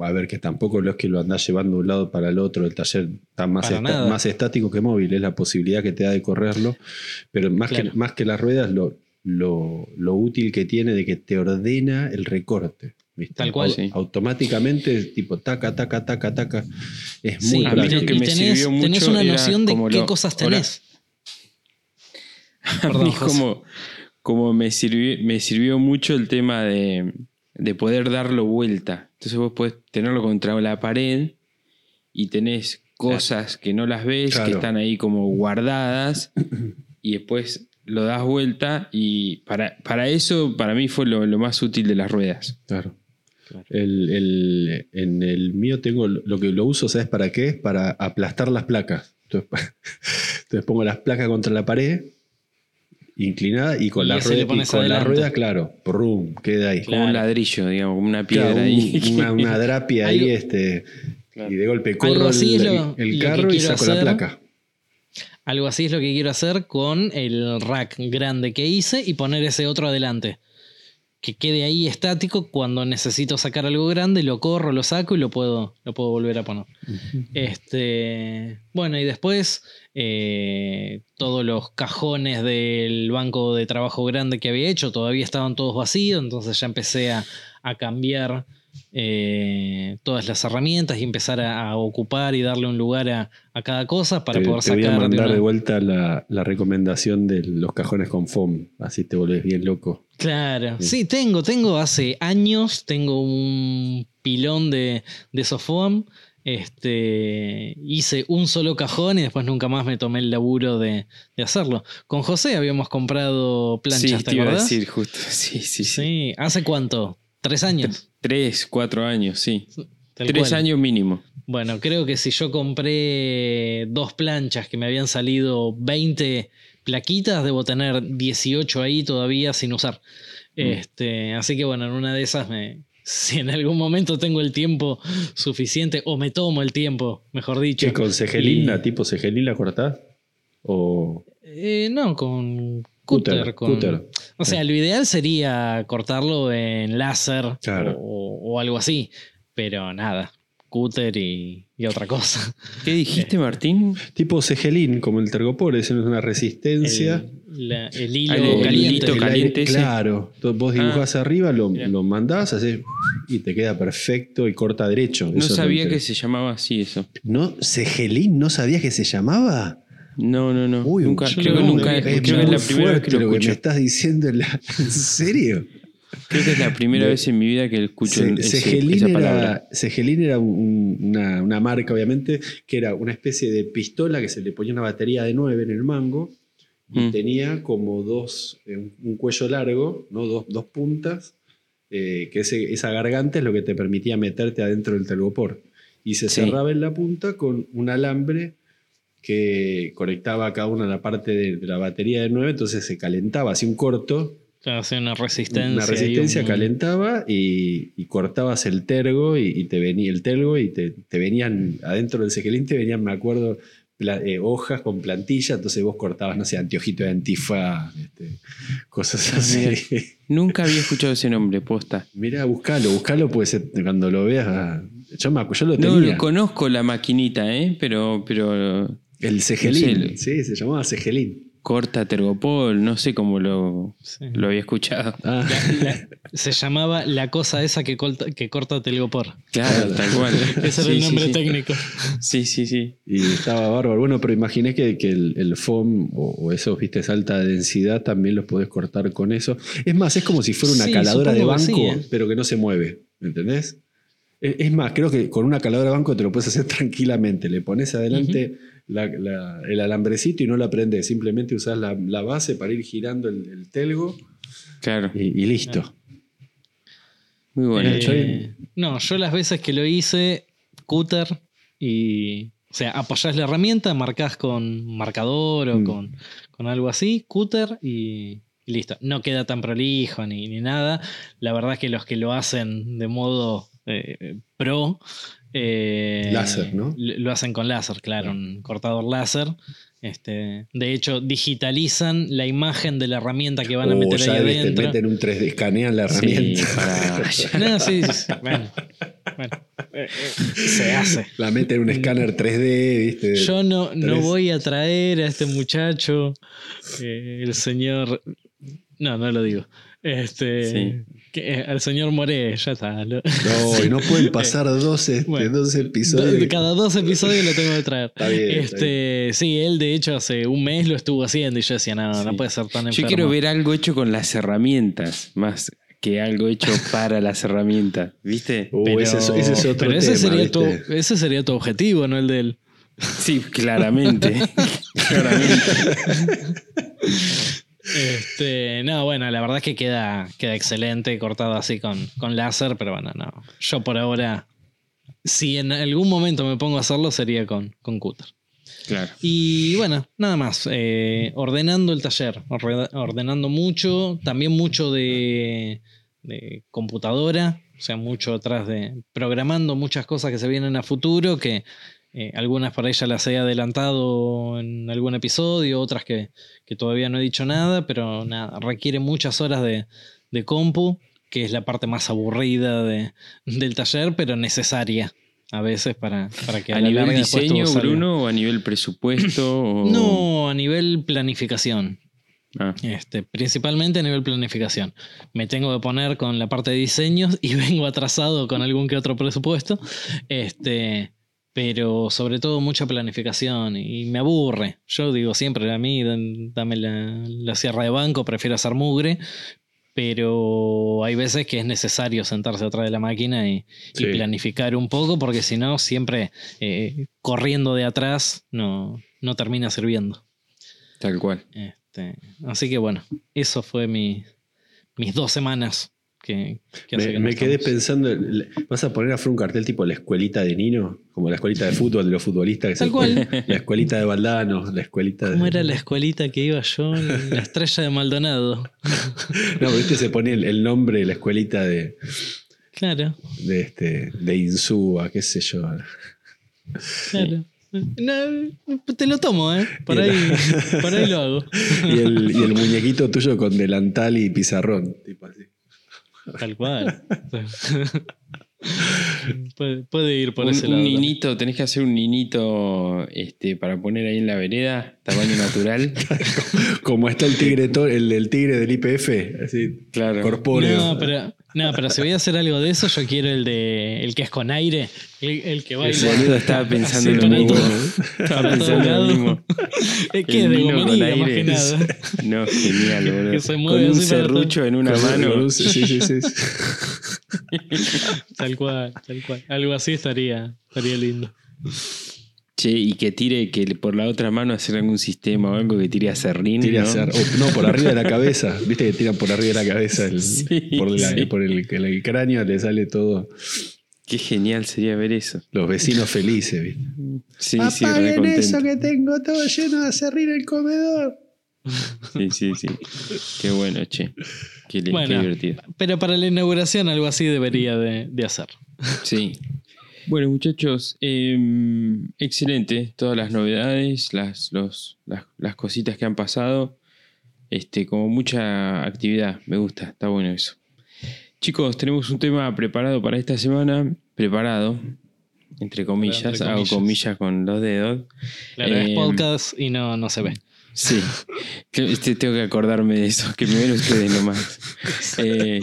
a ver, que tampoco lo es que lo andás llevando de un lado para el otro, el taller está más, más estático que móvil, es la posibilidad que te da de correrlo, pero más, que, más que las ruedas, lo, lo, útil que tiene de que te ordena el recorte. Tal cual. Automáticamente, tipo taca, taca, taca, taca. Es muy práctico. Que me tenés, tenés una noción de qué cosas tenés. (laughs) A mí como, como me, sirvió, me sirvió mucho el tema de de poder darlo vuelta. Entonces vos podés tenerlo contra la pared y tenés cosas que no las ves, que están ahí como guardadas (coughs) y después lo das vuelta y para, para eso para mí fue lo, más útil de las ruedas. Claro. El, en el mío tengo lo que lo uso, ¿sabes para qué? Para aplastar las placas. (laughs) entonces pongo las placas contra la pared inclinada y con la rueda, con la rueda claro, brum, queda ahí. Como un ladrillo, digamos, como una piedra ahí. Una, (laughs) drapia ahí, este, y de golpe corro el, carro y saco la placa. Algo así es lo que quiero hacer con el rack grande que hice y poner ese otro adelante que quede ahí estático. Cuando necesito sacar algo grande, lo corro, lo saco y lo puedo, lo puedo volver a poner. este, bueno, y después eh, todos los cajones del banco de trabajo grande que había hecho todavía estaban todos vacíos, entonces ya empecé a, cambiar eh, todas las herramientas y empezar a, ocupar y darle un lugar a, cada cosa para poder te sacar. Voy a mandar de, vuelta la, recomendación de los cajones con foam, así te volvés bien loco. Claro, sí, tengo, tengo hace años, tengo un pilón de, de esos foam. Este, hice un solo cajón y después nunca más me tomé el laburo de, hacerlo. Con José habíamos comprado planchas, ¿te, te decir justo. (laughs) Sí, sí, sí. Sí, ¿hace cuánto? ¿Tres años? Tres, cuatro años, sí. Tres años mínimo. Bueno, creo que si yo compré dos planchas que me habían salido 20 plaquitas, debo tener 18 ahí todavía sin usar. Mm. Este, así que bueno, en una de esas me, (laughs) si en algún momento tengo el tiempo suficiente o me tomo el tiempo, mejor dicho. ¿Qué con cegelina, tipo cegelina cortás? O... Eh, no, con Cúter. O sea, lo ideal sería cortarlo en láser o, algo así, pero nada, cúter y, otra cosa. ¿Qué dijiste, Martín? Tipo cegelín, como el tergopor, es una resistencia. El, hilo caliente. claro, vos dibujás ah, arriba, lo, lo, mandás así, y te queda perfecto y corta derecho. No sabía que se llamaba así eso. ¿No? ¿Cegelín? ¿No sabías que se llamaba? No, no, no. nunca, creo que nunca. Es, creo que es la primera vez que lo, escucho. me estás diciendo. (laughs) ¿En serio? Creo que es la primera vez en mi vida que escucho esa palabra. Cegelín era una, marca, obviamente, que era una especie de pistola que se le ponía una batería de 9 en el mango y mm. tenía como dos, eh, un cuello largo, ¿no? dos, dos puntas, eh, que esa garganta es lo que te permitía meterte adentro del telgopor. Y se cerraba en la punta con un alambre que conectaba cada una la parte de, la batería de 9, entonces se calentaba, hacía un corto. hacía una resistencia. Una resistencia, calentaba y, cortabas el tergo y, te venía el tergo y te, venían, adentro del segelín te venían, me acuerdo, eh, hojas con plantilla, entonces vos cortabas, no sé, anteojito de antifa, este, cosas ah, así. (laughs) Nunca había escuchado ese nombre, posta. Mira, buscalo, buscalo, pues cuando lo veas. Ah, yo, me, yo lo tenía. No, conozco la maquinita, ¿eh? pero, pero el Cegelín. sí, se llamaba Cegelín. Corta Tergopol, no sé cómo lo, lo había escuchado. Ah. (laughs) se llamaba la cosa esa que corta, que corta Telgopor. Claro, tal cual. (laughs) Ese era el nombre técnico. Sí, sí, sí. Y estaba bárbaro. Bueno, pero imaginé que, que el, foam o, esos, viste, alta densidad también los podés cortar con eso. Es más, es como si fuera una caladora de banco, ¿eh? pero que no se mueve. ¿Entendés? Es más, creo que con una caladora de banco te lo puedes hacer (laughs) tranquilamente. Le pones adelante el alambrecito y no la prendes. Simplemente usas la, base para ir girando el, telgo. Claro. Y, listo. Muy bueno. Eh, no, yo las veces que lo hice, cúter y. O sea, apoyás la herramienta, marcás con marcador o mm. con, con, algo así, cúter y, listo. No queda tan prolijo ni, ni, nada. La verdad es que los que lo hacen de modo eh, pro eh, láser, ¿no? Lo hacen con láser, claro, un cortador láser. Este, de hecho, digitalizan la imagen de la herramienta que van a meter ahí adentro. meten un 3D, escanean la herramienta. (laughs) no, sí, Bueno, eh, se hace. La meten en un escáner 3D, ¿viste? Yo no, no voy a traer a este muchacho, el señor. No, no lo digo. Este, que, al señor More, ya está. No, y no pueden pasar (laughs) dos, este, episodios. Cada dos episodios lo tengo que traer. Está bien, este, Sí, él de hecho hace un mes lo estuvo haciendo y yo decía, no, no puede ser tan enfermo. Yo quiero ver algo hecho con las herramientas, más que algo hecho (laughs) para las herramientas, ¿viste? Uh, pero, ese, es, otro pero ese, sería tu, ese sería tu objetivo, no el de él. Sí, claramente. (laughs) claramente. Este, no, bueno, la verdad es que queda, queda excelente cortado así con, con láser, pero bueno, no. Yo por ahora, si en algún momento me pongo a hacerlo, sería con, con Cúter. Claro. Y bueno, nada más. Eh, ordenando el taller, ordenando mucho, también mucho de, de computadora, o sea, mucho atrás de programando muchas cosas que se vienen a futuro que eh, algunas para ella las he adelantado en algún episodio, otras que, todavía no he dicho nada, pero nada, requiere muchas horas de, compu, que es la parte más aburrida del taller, pero necesaria a veces para, para que a, nivel diseño, Bruno, o a nivel presupuesto. (clears throat) No, a nivel planificación. Ah. Este, principalmente a nivel planificación. Me tengo que poner con la parte de diseños y (laughs) vengo atrasado con algún que otro presupuesto. Este, pero sobre todo mucha planificación y me aburre. Yo digo siempre, a mí dame la, la sierra de banco, prefiero hacer mugre, pero hay veces que es necesario sentarse atrás de la máquina y, planificar un poco, porque si no, siempre eh, corriendo de atrás no, no termina sirviendo. Tal cual. Este, así que bueno, eso fue mi, mis dos semanas me, quedé pensando, ¿vas a poner a un cartel tipo la escuelita de Nino? Como la escuelita de fútbol de los futbolistas. Que cual. (laughs) La escuelita de Valdano, la escuelita ¿Cómo era la escuelita que iba yo? La estrella de Maldonado. (laughs) no, pero este se pone el, nombre de la escuelita de... Claro. De, este, de Insúa, qué sé yo. Claro. No, te lo tomo, ¿eh? Por ahí, por ahí lo hago. (laughs) Y el, y el muñequito tuyo con delantal y pizarrón, tipo así. Tal cual. (laughs) puede, ir por un, ese lado. Un ninito, tenés que hacer un ninito este, para poner ahí en la vereda, tamaño (laughs) natural. Como está el tigre, el, el tigre del IPF, así, claro. corpóreo. No, pero no, pero si voy a hacer algo de eso, yo quiero el de el que es con aire, el, que baila. El boludo estaba pensando en lo mismo. Estaba pensando en lo mismo. Es que es de gomelina, más que nada. No, genial, boludo. Que se mueve con un serrucho en una mano. Sí, sí, sí. (laughs) tal cual, tal cual. Algo así estaría, estaría lindo. Che, y que tire, que por la otra mano hacer algún sistema o algo que tire a serrín. Tire ¿no? A no, por arriba de la cabeza. (laughs) Viste que tiran por arriba de la cabeza. por, el, cráneo le sale todo. Qué genial sería ver eso. Los vecinos felices, ¿viste? Sí, Apaguen eso que tengo todo lleno de serrín el comedor. Sí, sí, sí. Qué bueno, che. Qué, divertido. Pero para la inauguración algo así debería de, de hacer. Sí, bueno, muchachos, em, excelente. Todas las novedades, las, las, cositas que han pasado. Este, como mucha actividad. Me gusta, está bueno eso. Chicos, tenemos un tema preparado para esta semana. Preparado, entre comillas. Hago comillas con los dedos. Claro, es em, podcast y no, no se ve. Sí, este, tengo que acordarme de eso, que me ven ustedes nomás. (laughs) Eh,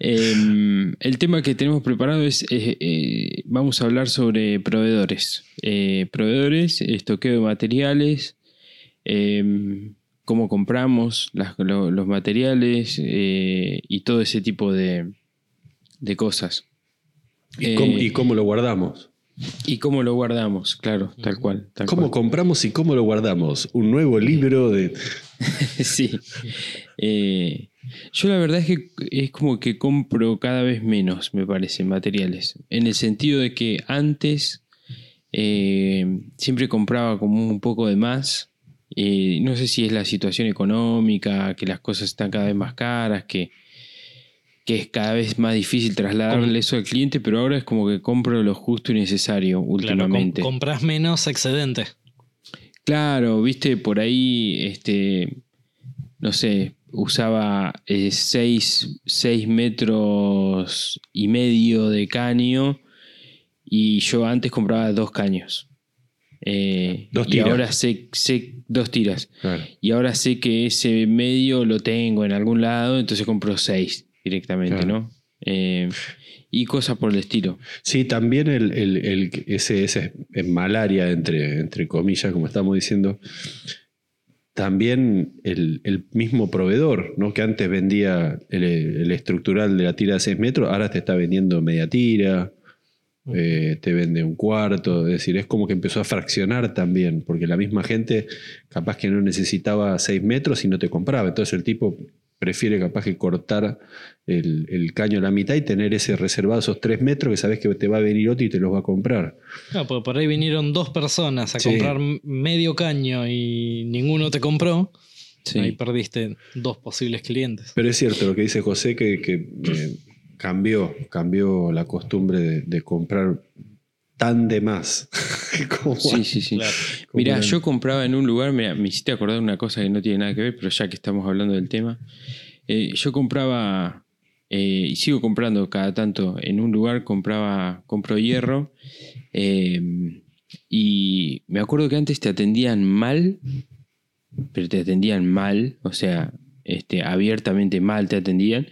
Em, el tema que tenemos preparado es, eh, vamos a hablar sobre proveedores. Eh, proveedores, estoqueo de materiales, em, cómo compramos los materiales eh, y todo ese tipo de, cosas. ¿Y cómo, lo guardamos? Y cómo lo guardamos, claro, tal cual. ¿Cómo compramos y cómo lo guardamos? Un nuevo libro de... (laughs) sí. Yo la verdad es que es como que compro cada vez menos, me parece, materiales. En el sentido de que antes eh, siempre compraba como un poco de más. Eh, no sé si es la situación económica, que las cosas están cada vez más caras, que, que es cada vez más difícil trasladarle eso al cliente, pero ahora es como que compro lo justo y necesario últimamente. compras menos excedente. Claro, viste, por ahí, este, no sé, usaba 6 eh, metros y medio de caño y yo antes compraba dos caños. Eh, dos tiras. Y ahora sé, dos tiras. Y ahora sé que ese medio lo tengo en algún lado, entonces compro seis directamente, ¿no? Eh, y cosas por el estilo. Sí, también el, ese, ese malaria, entre, entre comillas, como estamos diciendo, también el, mismo proveedor, ¿no? que antes vendía el, estructural de la tira de 6 metros, ahora te está vendiendo media tira, eh, te vende un cuarto, es decir, es como que empezó a fraccionar también, porque la misma gente capaz que no necesitaba 6 metros y no te compraba, entonces el tipo prefiere capaz que cortar el, caño a la mitad y tener ese reservado, esos tres metros que sabes que te va a venir otro y te los va a comprar. No, porque por ahí vinieron dos personas a comprar medio caño y ninguno te compró. Ahí perdiste dos posibles clientes. Pero es cierto lo que dice José, que, eh, cambió, cambió la costumbre de, comprar tan de más. (laughs) sí, sí, sí. Mira, yo compraba en un lugar, me hiciste acordar una cosa que no tiene nada que ver, pero ya que estamos hablando del tema, eh, yo compraba eh, y sigo comprando cada tanto. En un lugar compraba, compro hierro. Eh, y me acuerdo que antes te atendían mal. pero te atendían mal, o sea, este, abiertamente mal te atendían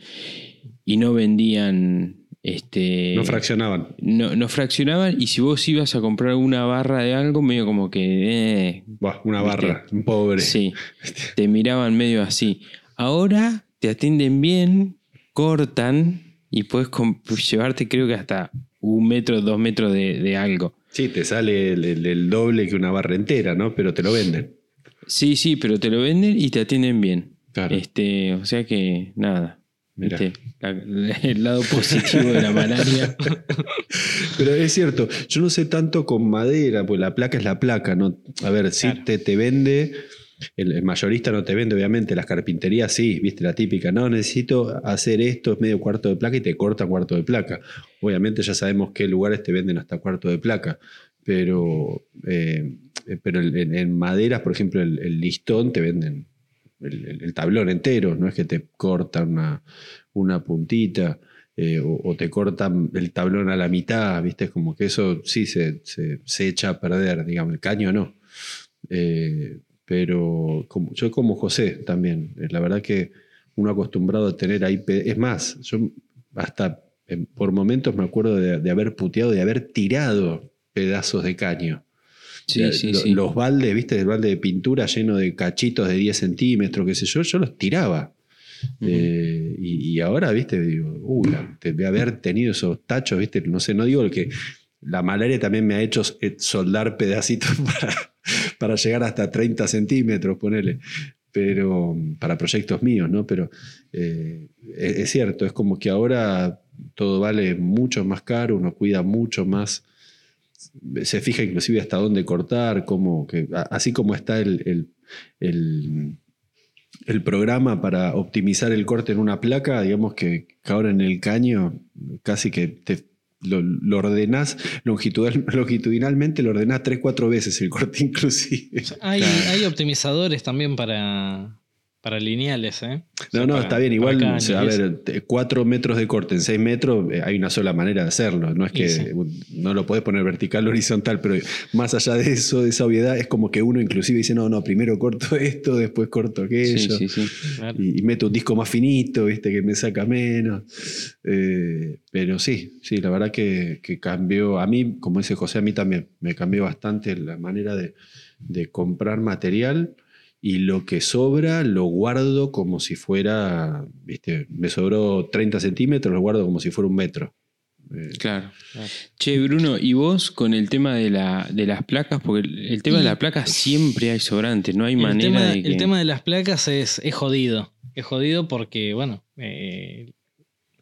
y no vendían este, no fraccionaban. No, no, fraccionaban y si vos ibas a comprar una barra de algo, medio como que... Eh, una barra, un pobre. Sí, (laughs) te miraban medio así. Ahora te atienden bien, cortan y puedes llevarte creo que hasta un metro, dos metros de, algo. Sí, te sale el, doble que una barra entera, ¿no? Pero te lo venden. Sí, sí, pero te lo venden y te atienden bien. Claro. Este, o sea que nada. Este, (laughs) el lado positivo de la malaria. (laughs) Pero es cierto, yo no sé tanto con madera, pues la placa es la placa, ¿no? A ver, si te, te vende, el, mayorista no te vende, obviamente, las carpinterías sí, viste la típica, no, necesito hacer esto, es medio cuarto de placa y te corta cuarto de placa. Obviamente ya sabemos qué lugares te venden hasta cuarto de placa, pero, eh, pero en, maderas, por ejemplo, el listón te venden el, tablón entero, no es que te cortan una, una puntita eh, o, te cortan el tablón a la mitad, ¿viste? Es como que eso sí se, se, echa a perder, digamos, el caño no. Eh, pero como, yo como José también, eh, la verdad que uno acostumbrado a tener ahí, es más, yo hasta por momentos me acuerdo de, de haber puteado, de haber tirado pedazos de caño. Sí, sí, sí. Los baldes, ¿viste? El balde de pintura lleno de cachitos de 10 centímetros, qué sé yo, yo los tiraba. Eh, y, ahora, viste, digo, uy, de haber tenido esos tachos, viste, no sé, no digo que la malaria también me ha hecho eh, soldar pedacitos (laughs) para, llegar hasta 30 centímetros, ponele, pero para proyectos míos, ¿no? Pero eh, es, cierto, es como que ahora todo vale mucho más caro, uno cuida mucho más se fija inclusive hasta dónde cortar, cómo, así como está el, programa para optimizar el corte en una placa, digamos que, ahora en el caño casi que te, lo, lo, ordenás (laughs) longitudinalmente, lo ordenás tres, cuatro veces el corte (laughs) inclusive. Hay, hay optimizadores también para, para lineales, ¿eh? No, no, está bien. Igual, a ver, cuatro metros de corte en seis metros, eh, hay una sola manera de hacerlo. No es que no lo puedes poner vertical o (laughs) horizontal, pero más allá de eso, de esa obviedad, es como que uno inclusive dice, no, no, primero corto (laughs) esto, después corto aquello. y, meto un disco más finito, viste, que me saca menos. Eh, pero sí, sí, la verdad que, cambió. A mí, como dice José, a mí también me cambió bastante la manera de, de comprar material y lo que sobra lo guardo como si fuera, viste, me sobró 30 centímetros, lo guardo como si fuera un metro. Eh, claro. Che, Bruno, ¿y vos con el tema de, la, de las placas? Porque el, tema de las placas siempre hay sobrantes, no hay manera de que... El tema de las placas es, es jodido. Es jodido porque, bueno, eh,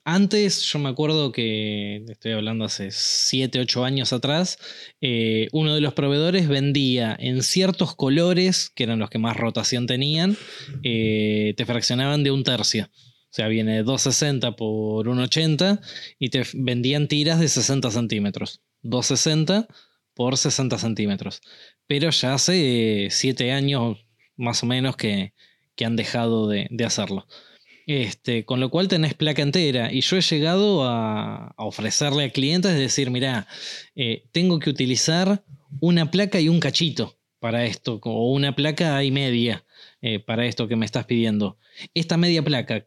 antes, yo me acuerdo que, estoy hablando hace 7, 8 años atrás, eh, uno de los proveedores vendía en ciertos colores, que eran los que más rotación tenían, eh, te fraccionaban de un tercio. O sea, viene 260 por 180 y te vendían tiras de 60 centímetros. 260 por 60 centímetros. Pero ya hace 7 años más o menos que, han dejado de hacerlo. Este, con lo cual tenés placa entera. Y yo he llegado a, ofrecerle a clientes, es decir, mira, eh, tengo que utilizar una placa y un cachito para esto, o una placa y media eh, para esto que me estás pidiendo. Esta media placa,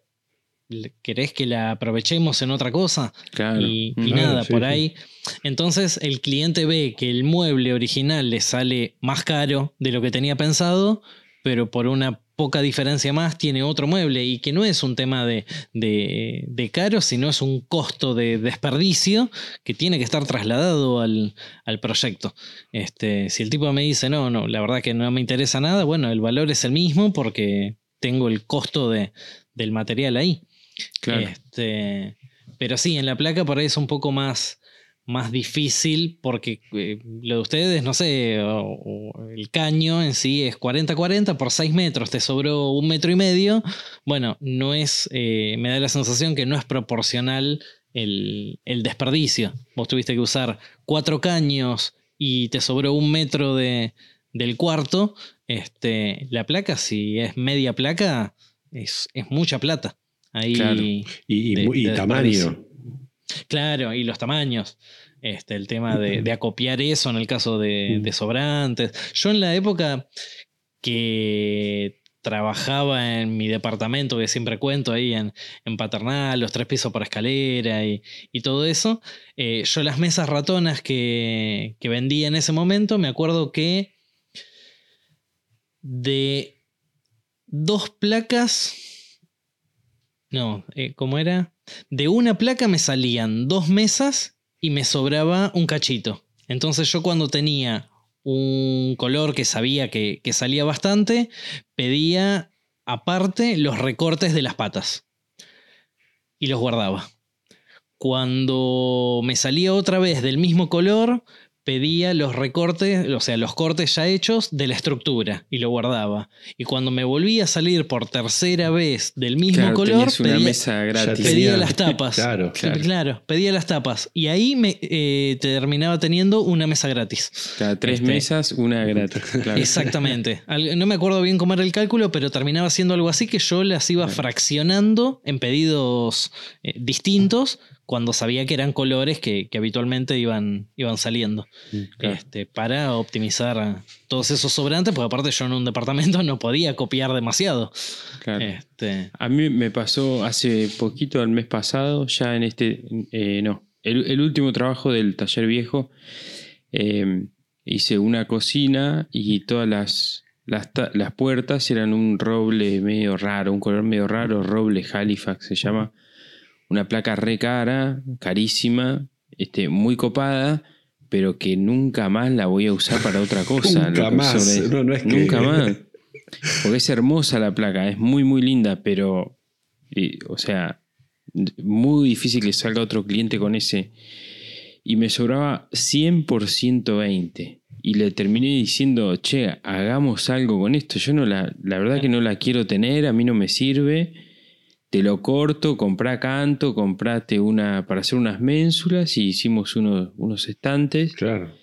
¿querés que la aprovechemos en otra cosa? Y, nada, por ahí. Entonces el cliente ve que el mueble original le sale más caro de lo que tenía pensado, pero por una poca diferencia más tiene otro mueble y que no es un tema de, de, caro, sino es un costo de desperdicio que tiene que estar trasladado al, proyecto. Este, si el tipo me dice, no, no, la verdad que no me interesa nada, bueno, el valor es el mismo porque tengo el costo de, del material ahí. Este, pero sí, en la placa por ahí es un poco más más difícil porque eh, lo de ustedes, no sé, el caño en sí es 40-40 por 6 metros, te sobró un metro y medio. Bueno, no es, eh, me da la sensación que no es proporcional el, desperdicio. Vos tuviste que usar cuatro caños y te sobró un metro de, del cuarto. Este, la placa, si es media placa, es, mucha plata. Ahí Y, tamaño. Claro, y los tamaños. Este, el tema de, acopiar eso en el caso de, sobrantes. Yo en la época que trabajaba en mi departamento, que siempre cuento ahí en, Paternal, los tres pisos por escalera y, todo eso, eh, yo las mesas ratonas que, que vendía en ese momento, me acuerdo que de dos placas, no, eh, ¿cómo era? De una placa me salían dos mesas y me sobraba un cachito. Entonces yo cuando tenía un color que sabía que, salía bastante, pedía aparte los recortes de las patas y los guardaba. Cuando me salía otra vez del mismo color, pedía los recortes, o sea, los cortes ya hechos de la estructura y lo guardaba. Y cuando me volvía a salir por tercera vez del mismo color, pedía, las (laughs) tapas. claro, claro. pedía las tapas. Y ahí me eh, terminaba teniendo una mesa gratis. Cada tres este, mesas, una gratis. (laughs) Exactamente. No me acuerdo bien cómo era el cálculo, pero terminaba siendo algo así que yo las iba fraccionando en pedidos eh, distintos cuando sabía que eran colores que, habitualmente iban, iban saliendo. Mm, este, para optimizar todos esos sobrantes, porque aparte yo en un departamento (laughs) no podía copiar demasiado. Este, a mí me pasó hace poquito, el mes pasado, ya en este, eh, no, el, último trabajo del taller viejo, em, hice una cocina y todas las, las, las, puertas eran un roble medio raro, un color medio raro, roble Halifax se llama una placa re cara, carísima, este, muy copada, pero que nunca más la voy a usar para otra cosa. nunca más. Nunca más. (laughs) Porque es hermosa la placa, es muy, muy linda, pero, o sea, muy difícil que salga otro cliente con ese. Y me sobraba 100 por 120. Y le terminé diciendo, che, hagamos algo con esto. Yo no la, la verdad que no la quiero tener, a mí no me sirve te lo corto, comprá canto, comprate una para hacer unas ménsulas y hicimos unos estantes. Claro.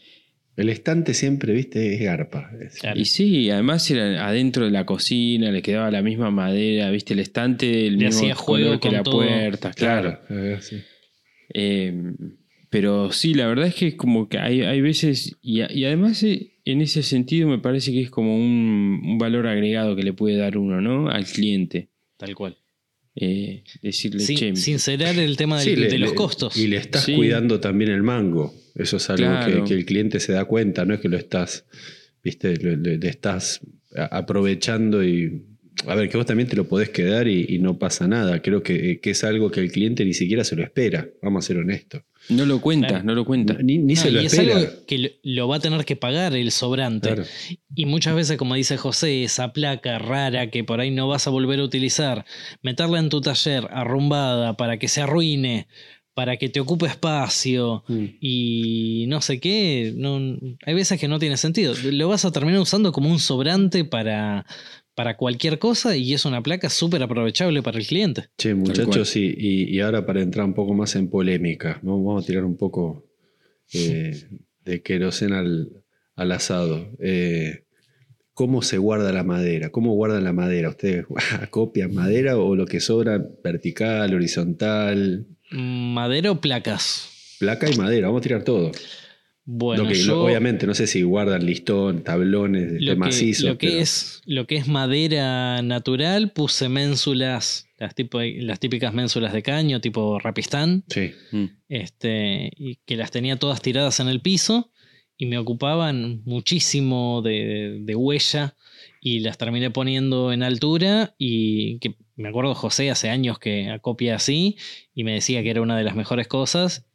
El estante siempre, viste, es garpa. Y sí, además era adentro de la cocina, le quedaba la misma madera, viste, el estante el mismo juego que la puerta, claro. Eh, em, pero sí, la verdad es que es como que hay, hay veces, y, además eh, en ese sentido me parece que es como un, un valor agregado que le puede dar uno, ¿no? Al cliente. Tal cual. Eh, decirle, Sin, sincerar el tema de, los costos. Y le estás cuidando también el mango. Eso es algo que, el cliente se da cuenta, no es que lo estás, viste, le, estás aprovechando y. A ver, que vos también te lo podés quedar y, no pasa nada. Creo que, que, es algo que el cliente ni siquiera se lo espera. Vamos a ser honestos. No lo cuenta, no lo cuenta. Ni, se lo y Es algo que lo va a tener que pagar el sobrante. Y muchas veces, como dice José, esa placa rara que por ahí no vas a volver a utilizar, meterla en tu taller arrumbada para que se arruine, para que te ocupe espacio mm. y no sé qué, no, hay veces que no tiene sentido. Lo vas a terminar usando como un sobrante para, para cualquier cosa y es una placa súper aprovechable para el cliente. Che, muchachos, y, y, ahora para entrar un poco más en polémica, vamos a tirar un poco eh, (laughs) de queroseno al, al asado. Eh, ¿Cómo se guarda la madera? ¿Cómo guardan la madera? ¿Ustedes (laughs) copian madera o lo que sobra vertical, horizontal? ¿Madera o placas? Placa y madera, vamos a tirar todo. Bueno, obviamente, no sé si guardan listón, tablones de macizo. Lo que, es, lo que es madera natural, puse ménsulas, las, tipo, las típicas ménsulas de caño, tipo rapistán. Sí. Mm. Este, y que las tenía todas tiradas en el piso y me ocupaban muchísimo de, de huella y las terminé poniendo en altura y que me acuerdo José hace años que acopia así y me decía que era una de las mejores cosas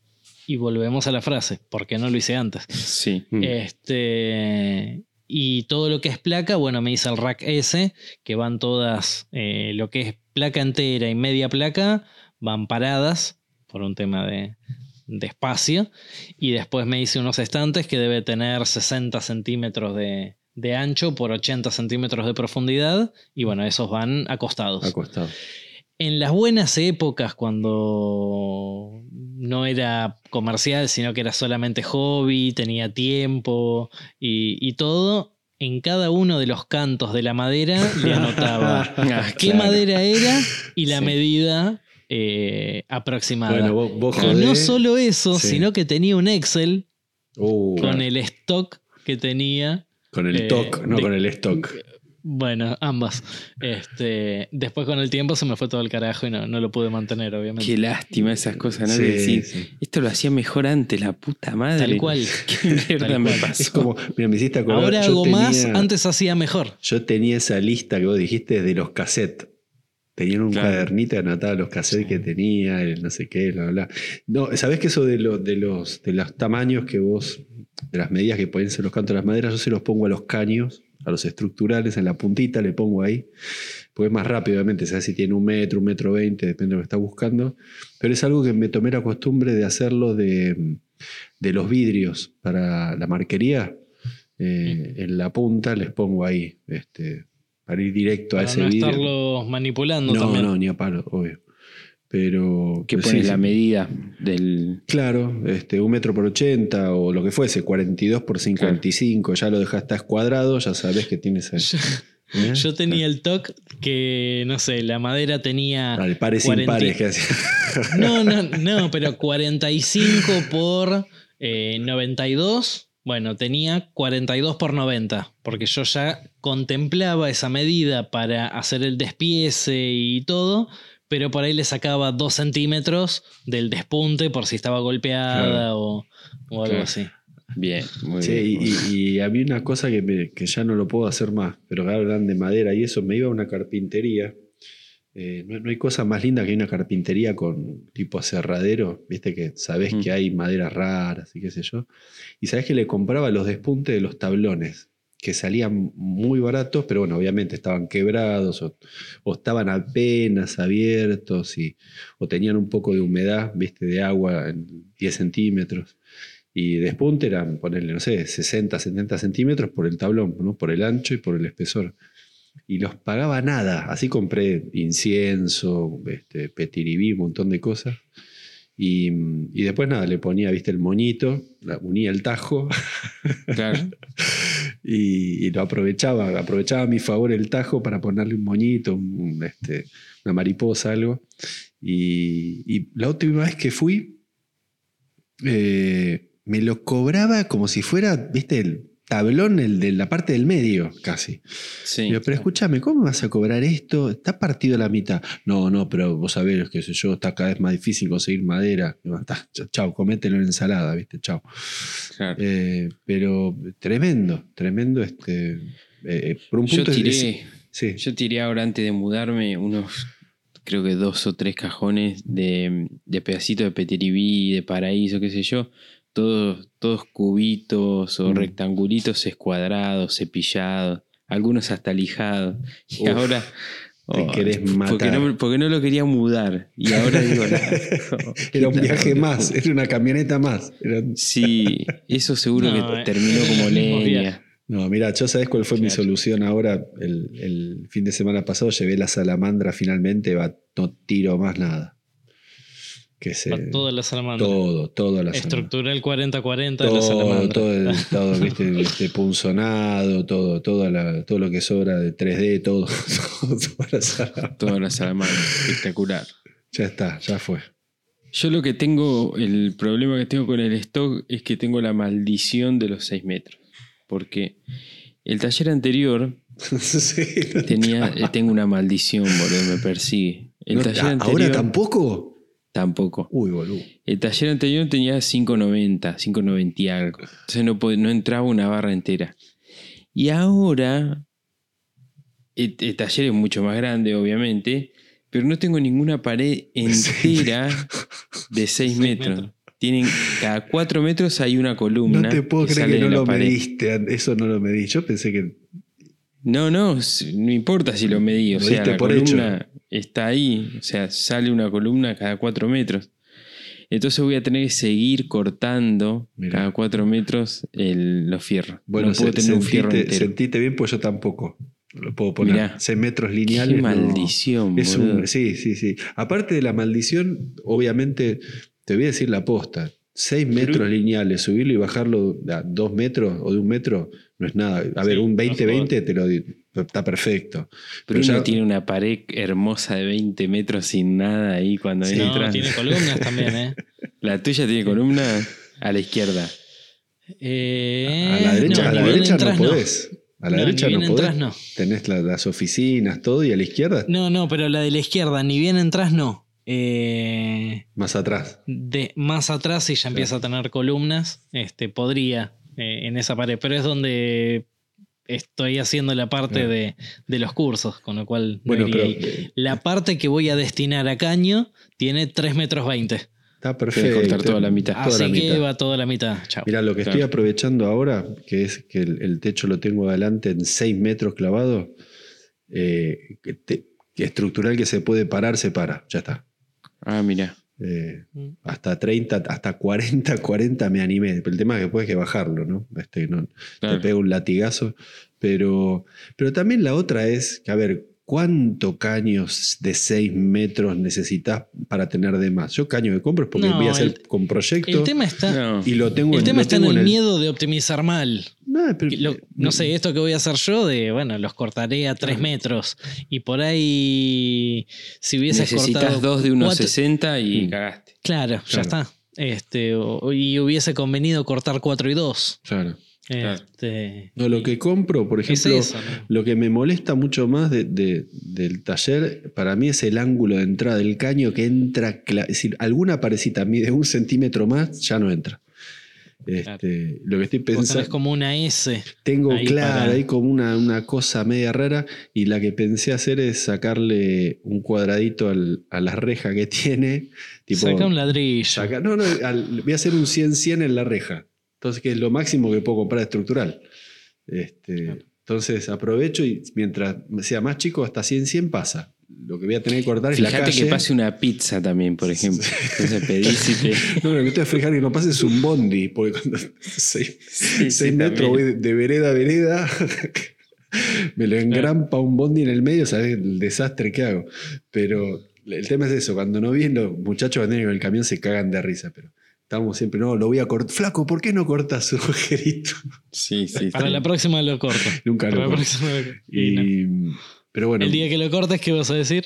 y volvemos a la frase, ¿por qué no lo hice antes? Sí. Mm. Este, y todo lo que es placa, bueno, me hice el rack S, que van todas, eh, lo que es placa entera y media placa, van paradas por un tema de, de espacio. Y después me hice unos estantes que debe tener 60 centímetros de, de ancho por 80 centímetros de profundidad. Y bueno, esos van acostados. Acostados. En las buenas épocas, cuando no era comercial, sino que era solamente hobby, tenía tiempo y, todo, en cada uno de los cantos de la madera le anotaba (laughs) ah, qué madera era y la medida eh, aproximada. y no solo eso, sino que tenía un Excel uh, con el stock que tenía. Con el TOC, no con el stock. Bueno, ambas. Este, después con el tiempo se me fue todo el carajo y no, no lo pude mantener, obviamente. Qué lástima esas cosas, ¿no? Sí, decir, sí. esto lo hacía mejor antes, la puta madre. Tal cual. (laughs) Qué mierda Tal me pasó. Es como, mira, me hiciste acordar. Ahora yo hago más, tenía- antes hacía mejor. Yo tenía esa lista que vos dijiste de los cassettes. Tenían un Claro. cuadernito que anotaba los cassettes que tenía, el no sé qué, bla, bla. bla. No, ¿sabés que eso de, los de, los, de los tamaños que vos, de las medidas que pueden ser los cantos de las maderas, yo se los pongo a los caños, a los estructurales, en la puntita le pongo ahí, porque es más rápido, obviamente, sea si tiene un metro, un metro veinte, depende de lo que está buscando. Pero es algo que me tomé la costumbre de hacerlo de, de los vidrios para la marquería. Eh, en la punta les pongo ahí, este, para ir directo a ese no vidrio. estarlos manipulando No, también. no, ni a palo, obvio. Pero. Que pones sí, la medida del. Claro, este, un metro por 80 o lo que fuese, 42 por 55, ya lo dejaste cuadrado, ya sabes que tienes ahí. ¿Eh? Yo tenía el TOC que, no sé, la madera tenía. Dale, pares 40 impares que hacía. (laughs) No, no, no, pero 45 por eh, 92. Bueno, tenía 42 por 90, porque yo ya contemplaba esa medida para hacer el despiece y todo, pero por ahí le sacaba 2 centímetros del despunte por si estaba golpeada Claro. o, o algo Claro. así. Bien, muy Sí, bien. y, y- y había una cosa que, me- que ya no lo puedo hacer más, pero que hablan de madera y eso, me iba a una carpintería. Eh, no, no hay cosa más linda que una carpintería con tipo aserradero, viste que sabés Mm. que hay maderas raras y qué sé yo. Y sabés que le compraba los despuntes de los tablones, que salían muy baratos, pero bueno, obviamente estaban quebrados o, o estaban apenas abiertos y, o tenían un poco de humedad, viste, de agua en 10 centímetros. Y despunte eran, ponerle, no sé, 60, 70 centímetros por el tablón, ¿no? por el ancho y por el espesor. Y los pagaba nada. Así compré incienso, este, petiribí, un montón de cosas. Y, y después nada, le ponía, viste, el moñito, la- unía el tajo Claro. (laughs) y, lo aprovechaba, aprovechaba a mi favor el tajo para ponerle un moñito, este, una mariposa, algo. Y, y la última vez que fui, eh, me lo cobraba como si fuera, viste, el tablón, el de la parte del medio, casi. Sí. Digo, pero escúchame, ¿cómo vas a cobrar esto? Está partido a la mitad. No, no, pero vos sabés, qué sé yo, está cada vez más difícil conseguir madera. "Está, chau, comételo en ensalada, ¿viste? Chau. claro. Eh, pero tremendo, tremendo. Este, eh, por un Yo punto es- tiré, sí, yo tiré ahora antes de mudarme unos, creo que dos o tres cajones de, de pedacitos de petiribí, de paraíso, qué sé yo. Todos, todos cubitos o Mm. rectangulitos escuadrados, cepillados, algunos hasta lijados. Y Uf, ahora. te querés Porque matar. no, porque no lo quería mudar. Y ahora digo. la- (laughs) era un viaje más, era una camioneta más. Era- Sí, eso seguro No, que eh, terminó como (laughs) leña. No, mira, yo sabes cuál fue mi solución ahora. El, el fin de semana pasado llevé la salamandra finalmente, va, no tiro más nada. Que se, toda la salamandra. todo, todo a la salamandra. Estructural 40-40 de la salamandra. todo, el- (laughs) todo, viste, este punzonado, todo, toda la- todo lo que sobra de 3D, todo, (laughs) todo para salamandra. Toda la salamandra. Espectacular. Ya está, ya fue. Yo lo que tengo, el problema que tengo con el stock es que tengo la maldición de los 6 metros. Porque el taller anterior (laughs) Sí, no- tenía, eh, tengo una maldición, boludo, me persigue. El no- taller ¿Ahora anterior tampoco? Tampoco. Uy, boludo. El taller anterior tenía 5.90, 5.90 y algo. Entonces no, no entraba una barra entera. Y ahora el, el taller es mucho más grande, obviamente, pero no tengo ninguna pared (laughs) entera de 6 metros. metros. Tienen cada 4 metros hay una columna. No te puedo creer que no lo pared. mediste. Eso no lo medí. Yo pensé que. No, no, no importa si lo medí. O Lo sea, la por columna está ahí. O sea, sale una columna cada 4 metros. Entonces voy a tener que seguir cortando Mirá. cada 4 metros el- los fierros. Bueno, no puedo se- tener un fierro entero. sentiste bien, pues yo tampoco. Lo puedo poner. Mirá. 6 metros Qué lineales. no. maldición, Es boludo. un, sí, sí, sí. Aparte de la maldición, obviamente, te voy a decir la posta. 6 metros lineales, subirlo y bajarlo a 2 metros o de un metro, no es nada. A ver, Sí, un no 20-20 te lo di- está perfecto. Pero ya- uno tiene una pared hermosa de 20 metros sin nada ahí cuando Sí. entra. No, tiene columnas también, ¿eh? (laughs) La tuya tiene columna a la izquierda. Eh, a la derecha, no, a la derecha no entras, podés. A la No, derecha no podés. entras, no. Tenés la- las oficinas, todo, y a la izquierda, No, no, pero la de la izquierda, ni bien entras, no. Eh, más atrás. de más atrás, si ya empieza a tener columnas, este, podría eh, en esa pared, pero es donde estoy haciendo la parte de, de los cursos, con lo cual no Bueno, pero ahí. eh, La parte que voy a destinar a caño tiene 3 metros 20. está perfecto. que cortar toda la mitad. Toda Así la que mitad. va toda la mitad. Chao. Mira, lo que Claro. estoy aprovechando ahora, que es que el, el techo lo tengo adelante en 6 metros clavado, eh, que, te- que estructural que se puede parar, se para. Ya está. Ah, mira. Eh, Mm. hasta 30, hasta 40, 40 (laughs) me animé. El tema es que después hay que bajarlo, ¿no? Este, no Claro. Te pega un latigazo. Pero, pero también la otra es que, a ver, ¿cuánto caños de 6 metros necesitas para tener de más? Yo caño que compro es porque No, voy a hacer el- con proyecto El tema está, y lo tengo el en- tema lo está en el miedo de optimizar mal. No, pero- Que lo- no sé, esto que voy a hacer yo de, bueno, los cortaré a 3 metros. Y por ahí, si hubieses Necesitas cortado dos de unos cuatro- 60 y Mm. cagaste. Claro, ya está. Este, o- y hubiese convenido cortar 4 y 2. Claro. Este, No, lo que compro, por es ejemplo, eso, ¿no? lo que me molesta mucho más de- de- del taller, para mí es el ángulo de entrada del caño que entra, es decir, alguna parecita mide un centímetro más, ya no entra. Este, Lo que estoy pensando, como una S. tengo ahí claro, para- ahí como una, una cosa media rara, y la que pensé hacer es sacarle un cuadradito al- a la reja que (laughs) tiene. Tipo, Saca un ladrillo. saca- no, no, al- voy a hacer un 100-100 en la reja. Entonces, que es lo máximo que puedo comprar estructural. Este, Entonces, aprovecho y mientras sea más chico, hasta 100-100 pasa. Lo que voy a tener que cortar es la Fíjate calle. que pase una pizza también, por ejemplo. Entonces pedís y te. (laughs) No, lo que que fijar que no pase es un bondi, porque cuando 6 Sí, sí, metros voy de, vereda a vereda, (laughs) me lo engrampa un bondi en el medio, ¿sabes? El desastre que hago. Pero el tema es eso, cuando no vienen los muchachos que vienen con el camión se cagan de risa, pero estamos siempre, no, lo voy a cortar. Flaco, ¿por qué no cortas su (laughs) agujerito? Sí, sí. Para la próxima lo corto. (laughs) Nunca Para lo la corto. próxima lo corto. Y no. Y, pero bueno. El día que lo cortes, ¿qué vas a decir?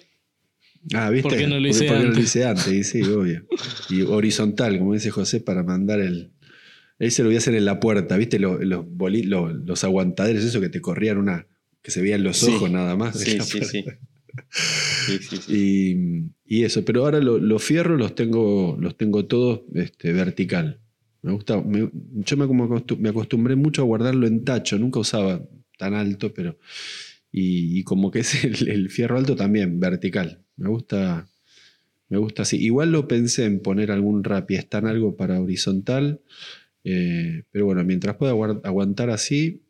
Ah, ¿viste? ¿Por qué no lo Porque- hice porque no lo antes? hice antes, y sí, obvio. Y horizontal, como dice José, para mandar el. Ahí se lo voy a hacer en la puerta, ¿viste? Los, los, boli- los, los aguantaderos, eso que te corrían una. que se veían los Sí. ojos nada más. Sí, (laughs) sí, sí. Y, eso, pero ahora lo- los fierros los tengo, los tengo todos este, vertical. Me gusta, me- yo me, acostumbré mucho a guardarlo en tacho, nunca usaba tan alto, pero. Y, como que es el, fierro alto también, vertical. Me gusta, me gusta así. Igual lo pensé en poner algún rapiestán, algo para horizontal, eh, pero bueno, mientras pueda aguantar así.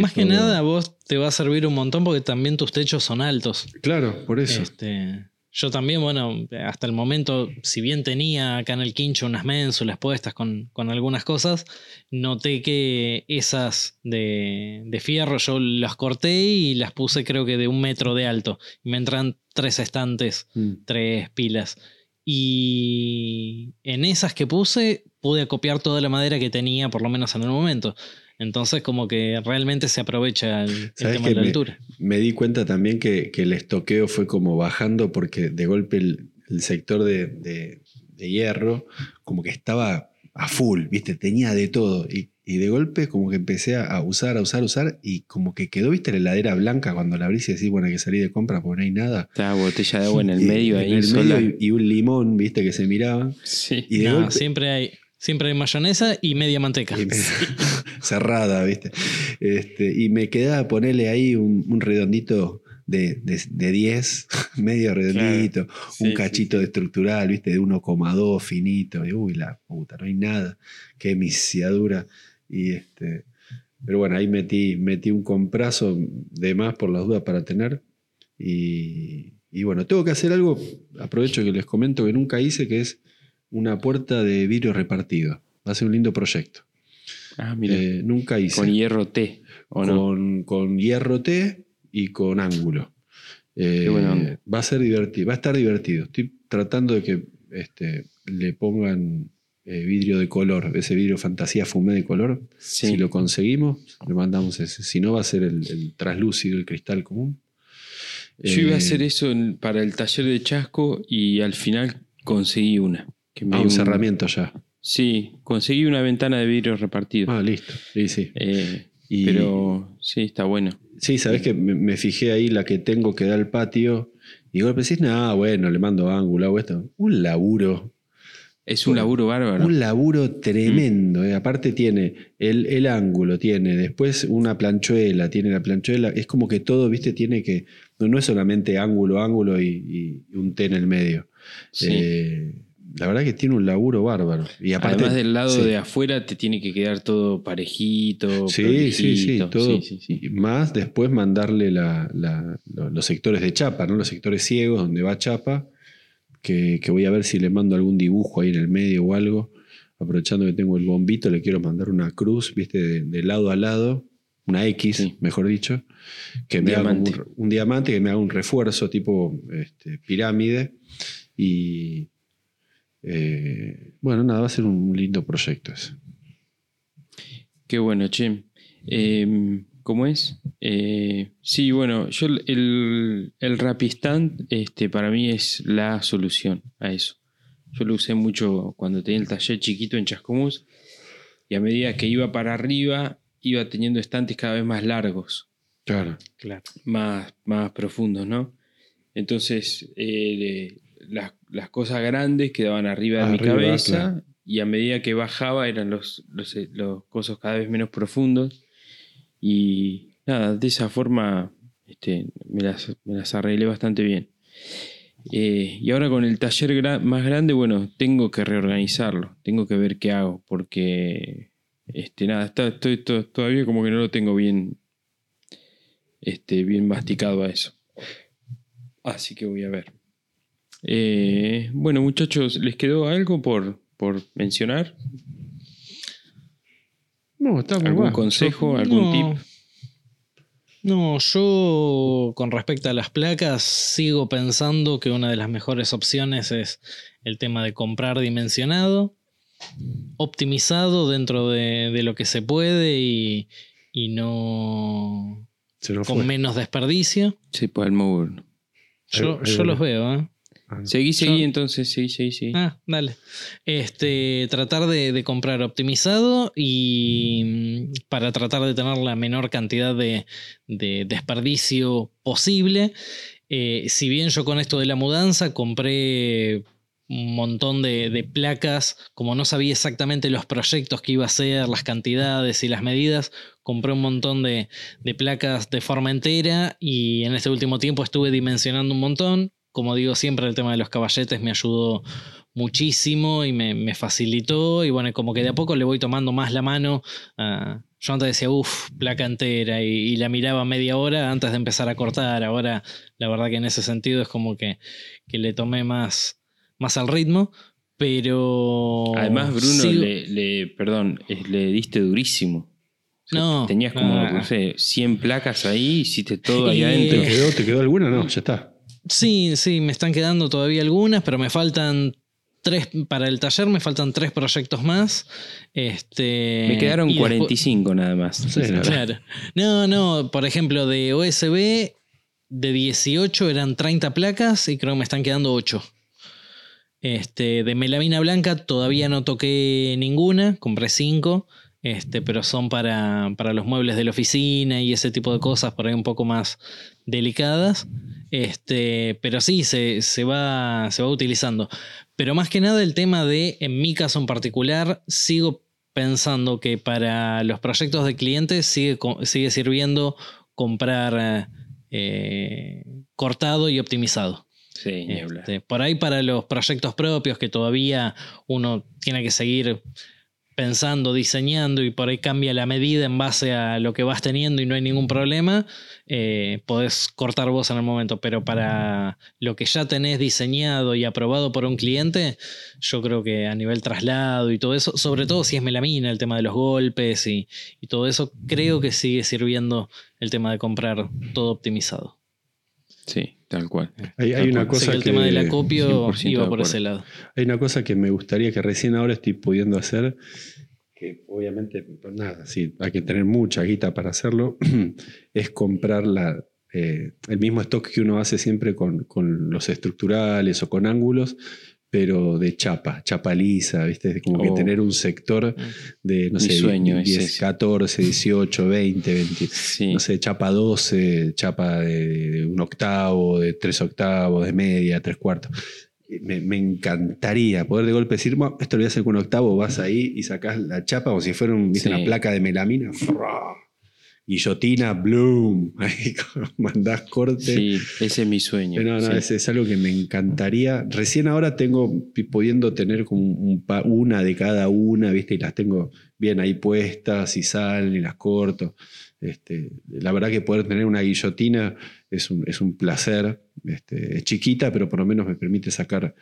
Más que todo- nada, vos te va a servir un montón porque también tus techos son altos. Claro, por eso. Este, yo también, bueno, hasta el momento, si bien tenía acá en el quincho unas ménsulas puestas con, con algunas cosas, noté que esas de, de fierro yo las corté y las puse creo que de un metro de alto. Me entran tres estantes, Mm. tres pilas. Y en esas que puse pude acopiar toda la madera que tenía, por lo menos en el momento. Entonces como que realmente se aprovecha el, el ¿Sabes tema que de la me- altura. Me di cuenta también que, que el estoqueo fue como bajando porque de golpe el, el sector de, de- de hierro como que estaba a full, ¿viste? Tenía de todo. Y, y de golpe como que empecé a usar, a usar, a usar y como que quedó, ¿viste? La heladera blanca cuando la abrís y decís, bueno, hay que salir de compra porque no hay nada. Está botella de agua en el Y- medio en ahí el sola. medio y, y un limón, ¿viste? Que se miraban. Sí. Y de No, golpe... siempre hay, siempre hay mayonesa y media manteca. y me- (laughs) (laughs) cerrada, ¿viste? Este, y me quedaba ponerle ahí un, un redondito de, de, de 10, (laughs) medio redondito, Sí, un sí, cachito de estructural, ¿viste? De 1,2 finito. Y uy, la puta, no hay nada. Qué misiadura. Y este. Pero bueno, ahí metí, metí un comprazo de más por las dudas para tener. Y, y bueno, tengo que hacer algo, aprovecho que les comento que nunca hice, que es una puerta de vidrio repartido. Va a ser un lindo proyecto. Ah, mira. Eh, nunca hice. con hierro T, ¿o no? con, con hierro T y con ángulo. Eh, Qué buena onda. va a ser divertido, va a estar divertido. Estoy tratando de que este, le pongan eh, vidrio de color, ese vidrio fantasía fumé de color. Sí. Si lo conseguimos, le mandamos ese. Si no, va a ser el, el translúcido, el cristal común. Yo iba a Eh, hacer eso en- para el taller de Chasco y al final conseguí una. Que me Ah, dio un cerramiento ya. Sí, conseguí una ventana de vidrio repartido. Ah, listo. Sí, sí. Eh, Pero sí, está bueno. Sí, sabes que me, fijé ahí la que tengo que da al patio. Y vos decís, nada, bueno, le mando ángulo, hago esto. Un laburo. Es un laburo bárbaro. Un laburo tremendo. Eh. Aparte tiene el, ángulo, tiene después una planchuela, tiene la planchuela. Es como que todo, viste, tiene que. No, es solamente ángulo, ángulo y, un T en el medio. Eh, la verdad que tiene un laburo bárbaro. Y aparte, Además del lado de afuera te tiene que quedar todo parejito. Sí, sí, sí, todo. Más después mandarle los sectores de chapa, ¿no? los sectores ciegos donde va chapa, que, voy a ver si le mando algún dibujo ahí en el medio o algo. Aprovechando que tengo el bombito, le quiero mandar una cruz, viste, de, lado a lado, una X, mejor dicho, que me haga un, diamante, que me haga un refuerzo tipo este, pirámide. Y, eh, bueno, nada, va a ser un lindo proyecto ese. Qué bueno, che. Em, ¿Cómo es? Eh, sí, bueno, yo el, el Rapistand este, para mí es la solución a eso. Yo lo usé mucho cuando tenía el taller chiquito en Chascomús y a medida que iba para arriba iba teniendo estantes cada vez más largos. Claro. claro. Más, más profundos, ¿no? Entonces, eh, las, cosas grandes quedaban arriba de mi cabeza y a medida que bajaba eran los, los, los cosas cada vez menos profundos. Y nada, de esa forma este, me, las, me, las, arreglé bastante bien. Eh, y ahora con el taller más grande, bueno, tengo que reorganizarlo, tengo que ver qué hago, porque este, nada, está, estoy todavía como que no lo tengo bien, este, bien masticado a eso. Así que voy a ver. Eh, bueno, muchachos, ¿les quedó algo por, por mencionar? No, está muy ¿Algún consejo, algún tip? No, yo con respecto a las placas sigo pensando que una de las mejores opciones es el tema de comprar dimensionado, optimizado dentro de, lo que se puede y, no con menos desperdicio. Sí, pues el móvil. Yo, yo los veo, ¿eh? Ah, seguí, seguí, entonces, sí, sí, sí. Ah, dale. Este, tratar de, comprar optimizado y mm, para tratar de tener la menor cantidad de, desperdicio posible. Eh, si bien yo con esto de la mudanza compré un montón de, placas, como no sabía exactamente los proyectos que iba a hacer, las cantidades y las medidas, compré un montón de, de placas de forma entera y en este último tiempo estuve dimensionando un montón como digo siempre, el tema de los caballetes me ayudó muchísimo y me, facilitó. Y bueno, como que de a poco le voy tomando más la mano. yo antes decía, uff, placa entera, y, la miraba media hora antes de empezar a cortar. Ahora, la verdad que en ese sentido es como que, le tomé más, más al ritmo. Pero. Además, Bruno, le, perdón, le diste durísimo. no. Tenías como, no sé, 100 placas ahí, hiciste todo ahí adentro. ¿Te quedó, ¿Te quedó alguna? No, ya está. Sí, sí, me están quedando todavía algunas, pero me faltan tres, para el taller me faltan tres proyectos más. Este, me quedaron 45 nada más. claro. No, no, por ejemplo, de OSB de 18 eran 30 placas y creo que me están quedando 8. Este, de melamina blanca todavía no toqué ninguna, compré 5. Este, pero son para, para los muebles de la oficina y ese tipo de cosas por ahí un poco más delicadas. Este, pero sí, se, va, se va utilizando. Pero más que nada el tema de, en mi caso en particular, sigo pensando que para los proyectos de clientes sigue, sigue sirviendo comprar eh, cortado y optimizado. Sí, este, por ahí para los proyectos propios que todavía uno tiene que seguir pensando, diseñando y por ahí cambia la medida en base a lo que vas teniendo y no hay ningún problema, eh, podés cortar vos en el momento. Pero para lo que ya tenés diseñado y aprobado por un cliente, yo creo que a nivel traslado y todo eso, sobre todo si es melamina, el tema de los golpes y, todo eso, creo que sigue sirviendo el tema de comprar todo optimizado. Sí, tal cual. Hay, una cosa que, el tema del acopio iba por ese lado. Hay una cosa que me gustaría que recién ahora estoy pudiendo hacer, que obviamente, pues nada, sí, hay que tener mucha guita para hacerlo, (clears throat) es comprar la, eh, el mismo stock que uno hace siempre con, los estructurales o con ángulos, pero de chapa, chapa lisa, ¿viste? Como que Oh. tener un sector de, no Mi sé, sueño es 10, ese. 14, 18, 20, 20, Sí. no sé, chapa 12, chapa de, de un octavo, de tres octavos, de media, tres cuartos. Me, me encantaría poder de golpe decir, "Bueno, esto lo voy a hacer con un octavo, vas ahí y sacás la chapa como si fuera un- ¿viste? Sí. una placa de melamina. (laughs) Guillotina, bloom. (laughs) Ahí mandás corte. Sí, ese es mi sueño. No, no, sí. es, es algo que me encantaría. Recién ahora tengo, pudiendo tener como un una de cada una, ¿viste? Y las tengo bien ahí puestas y salen y las corto. Este, la verdad que poder tener una guillotina es un, es un placer. Este, es chiquita, pero por lo menos me permite sacar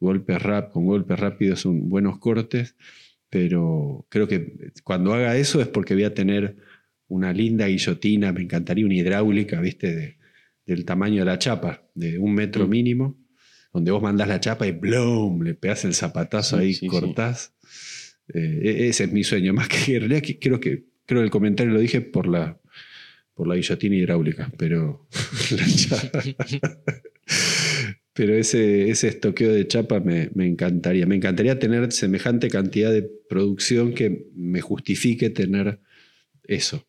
golpes rap, con golpes rápidos, son buenos cortes. Pero creo que cuando haga eso es porque voy a tener una linda guillotina, me encantaría una hidráulica, ¿viste? De, del tamaño de la chapa, de un metro Mm. mínimo, donde vos mandás la chapa y ¡blum! le pegás el zapatazo Sí, ahí, sí, cortás. Eh, e- ese es mi sueño, (laughs) más que en realidad que- creo que creo que el comentario lo dije por la por la guillotina hidráulica, pero (laughs) la chapa. (laughs) Pero ese, ese estoqueo de chapa me, me encantaría. Me encantaría tener semejante cantidad de producción que me justifique tener eso.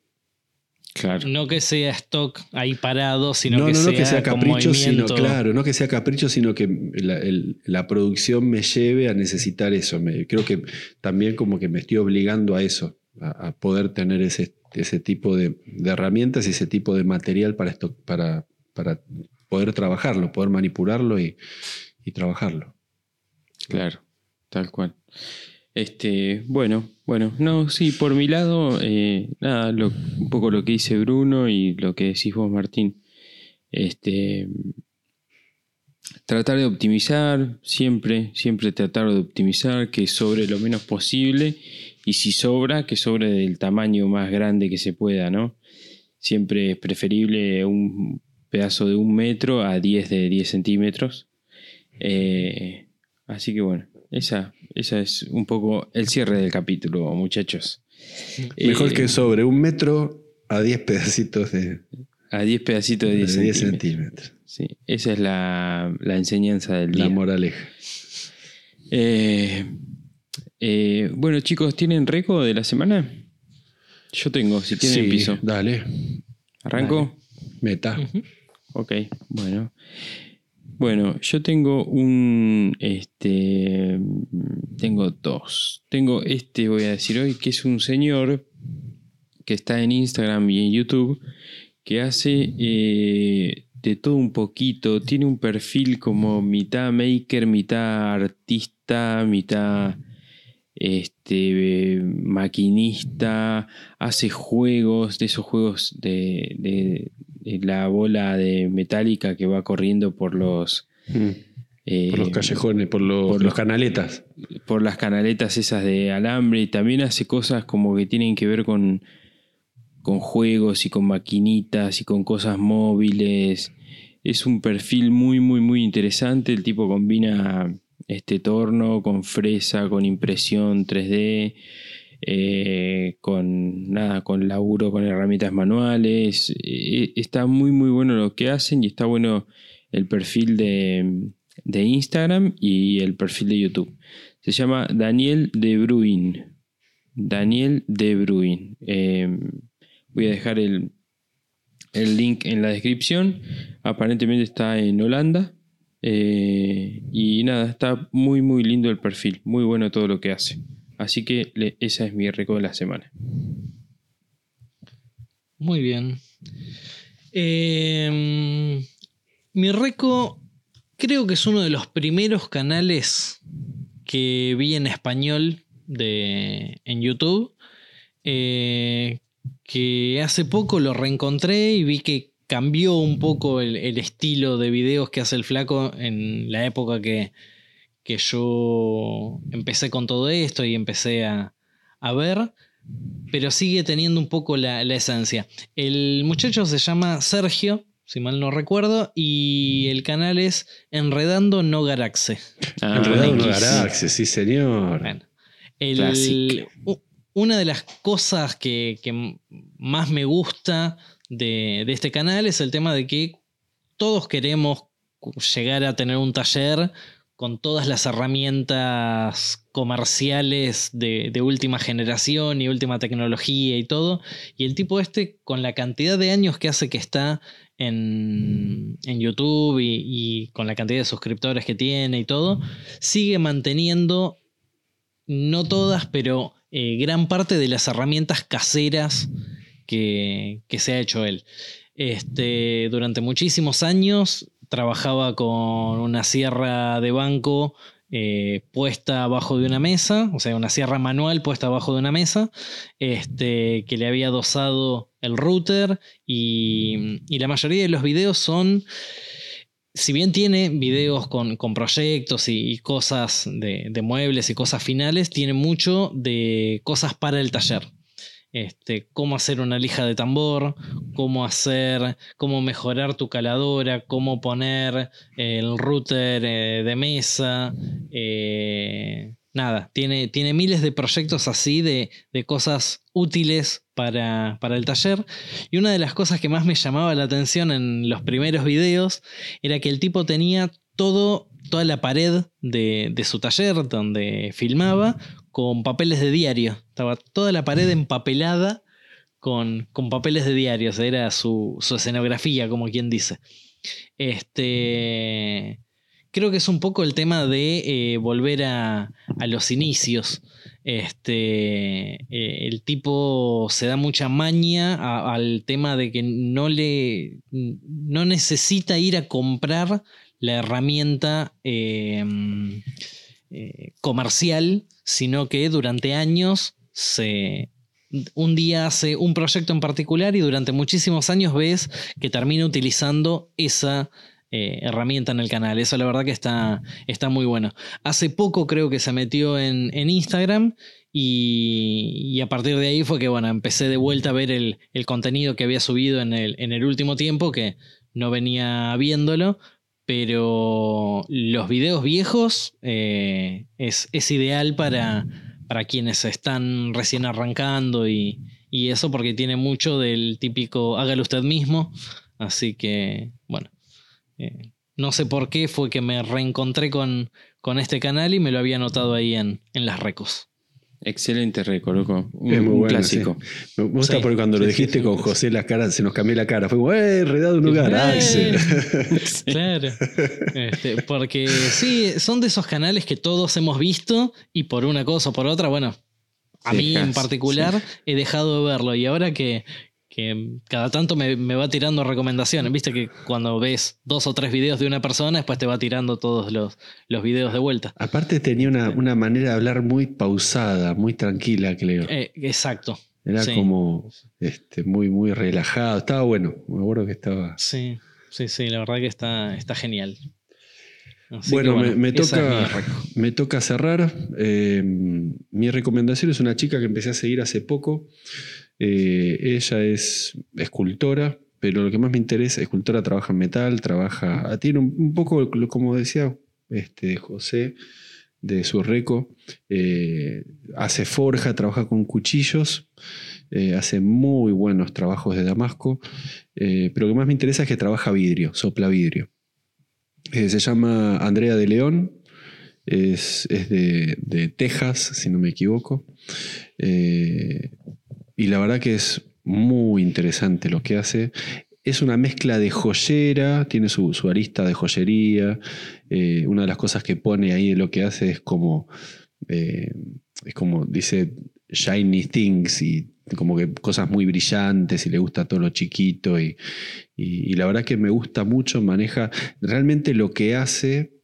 Claro. No que sea stock ahí parado, sino no, que, no, sea no que sea con capricho, sino movimiento. claro, no que sea capricho, sino que la, el- la producción me lleve a necesitar eso. Me- creo que también como que me estoy obligando a eso, a, a poder tener ese, ese tipo de, de herramientas y ese tipo de material para, esto, para, para poder trabajarlo, poder manipularlo y, y trabajarlo. Claro, tal cual. Este, bueno, bueno, no, sí, por mi lado, eh, nada, lo- un poco lo que dice Bruno y lo que decís vos, Martín. Este, tratar de optimizar, siempre, siempre tratar de optimizar, que sobre lo menos posible, y si sobra, que sobre del tamaño más grande que se pueda, ¿no? Siempre es preferible un pedazo de un metro a 10 de 10 centímetros. Eh, así que bueno, esa, esa es un poco el cierre del capítulo, muchachos. Mejor Eh, que sobre un metro a 10 pedacitos de, A 10 pedacitos de de 10, 10 centímetros. centímetros. Sí, esa es la, la enseñanza del La día. moraleja. Eh, eh, bueno, chicos, ¿tienen récord de la semana? Yo tengo, si quieren Sí, empiezo. dale, ¿Arranco? meta. Ujú. Ok, bueno. Bueno, yo tengo un. Este. Tengo dos. Tengo este, voy a decir hoy, que es un señor que está en Instagram y en YouTube que hace eh, de todo un poquito. Tiene un perfil como mitad maker, mitad artista, mitad este maquinista, hace juegos, de esos juegos de la bola de metálica que va corriendo por los Mm. eh, Por los callejones, por los, por los los- canaletas. por las canaletas esas de alambre y también hace cosas como que tienen que ver con, con juegos y con maquinitas y con cosas móviles. Es un perfil muy, muy, muy interesante. El tipo combina este torno con fresa, con impresión 3D, eh, con nada, con laburo, con herramientas manuales. Eh, está muy, muy bueno lo que hacen y está bueno el perfil de, de Instagram y el perfil de YouTube. Se llama Daniel De Bruin. Daniel De Bruin. Eh, voy a dejar el, el link en la descripción. Aparentemente está en Holanda. Y nada, está muy muy lindo el perfil. Muy bueno todo lo que hace. Así que esa es mi récord de la semana. Muy bien. Eh, mi Reco creo que es uno de los primeros canales que vi en español de, en YouTube. eh, que hace poco lo reencontré y vi que cambió un poco el estilo de videos que hace el flaco en la época que, que yo empecé con todo esto y empecé a, a ver pero sigue teniendo un poco la, la esencia. El muchacho se llama Sergio, si mal no recuerdo, y el canal es Enredando No Garaxe. Ah, Enredado en X. Garaxe, sí, señor. Bueno, el- una de las cosas que, que más me gusta de, de este canal es el tema de que todos queremos llegar a tener un taller con todas las herramientas comerciales de, última generación y última tecnología y todo. Y el tipo este, con la cantidad de años que hace que está en, YouTube y, con la cantidad de suscriptores que tiene y todo, sigue manteniendo, no todas, pero eh, gran parte de las herramientas caseras que, que se ha hecho él. Este, durante muchísimos años trabajaba con una sierra de banco eh, puesta abajo de una mesa, o sea, una sierra manual puesta abajo de una mesa, este, que le había dosado el router y, la mayoría de los videos son, si bien tiene videos con, proyectos y, cosas de, de, muebles y cosas finales, tiene mucho de cosas para el taller. Este, cómo hacer una lija de tambor, cómo hacer, cómo mejorar tu caladora, cómo poner el router eh, de mesa. Eh, nada, tiene, tiene, miles de proyectos así de, cosas útiles para, el taller. Y una de las cosas que más me llamaba la atención en los primeros videos era que el tipo tenía todo, toda la pared de, de su taller donde filmaba con papeles de diario. Estaba toda la pared empapelada con, con papeles de diario. era su, escenografía, como quien dice. Este. Creo que es un poco el tema de eh, volver a, los inicios. Este, eh, el tipo se da mucha maña al tema de que no le no necesita ir a comprar la herramienta eh, comercial sino que durante años se, un día hace un proyecto en particular y durante muchísimos años ves que termina utilizando esa eh, herramienta en el canal. Eso la verdad que está, está muy bueno. Hace poco creo que se metió en, Instagram y, a partir de ahí fue que bueno, empecé de vuelta a ver el, contenido que había subido en el, en el último tiempo, que no venía viéndolo, pero los videos viejos eh, es, ideal para, para, quienes están recién arrancando y, eso porque tiene mucho del típico hágalo usted mismo. Así que, bueno, eh, no sé por qué fue que me reencontré con, con, este canal y me lo había notado ahí en, en las recos. Excelente récord, loco. Un, clásico. Me gusta porque cuando lo dijiste con José la cara, se nos cambió la cara. Fue como, ¡eh! Redado un lugar, (laughs) claro. Este, porque sí, son de esos canales que todos hemos visto y por una cosa o por otra, bueno, a mí en particular he dejado de verlo. Y ahora que, que cada tanto me, va tirando recomendaciones. Viste que cuando ves dos o tres videos de una persona, después te va tirando todos los, los videos de vuelta. Aparte tenía una, manera de hablar muy pausada, muy tranquila, creo. Eh, exacto. Era como este, muy, muy relajado. Estaba bueno. Me acuerdo que estaba. Sí, sí, sí, la verdad que está, está genial. bueno, me, toca, me toca cerrar. Eh, mi recomendación es una chica que empecé a seguir hace poco. Eh, ella es escultora, pero lo que más me interesa, escultora trabaja en metal, trabaja, tiene un, poco, como decía este, José de Surreco, eh, hace forja, trabaja con cuchillos, eh, hace muy buenos trabajos de Damasco, pero lo que más me interesa es que trabaja vidrio, sopla vidrio. se llama Andrea de León, es, de, de, Texas, si no me equivoco. Y la verdad que es muy interesante lo que hace. Es una mezcla de joyera, tiene su, arista de joyería. Eh, una de las cosas que pone ahí de lo que hace es como, eh, es como dice shiny things y como que cosas muy brillantes y le gusta todo lo chiquito y, y la verdad que me gusta mucho, maneja realmente lo que hace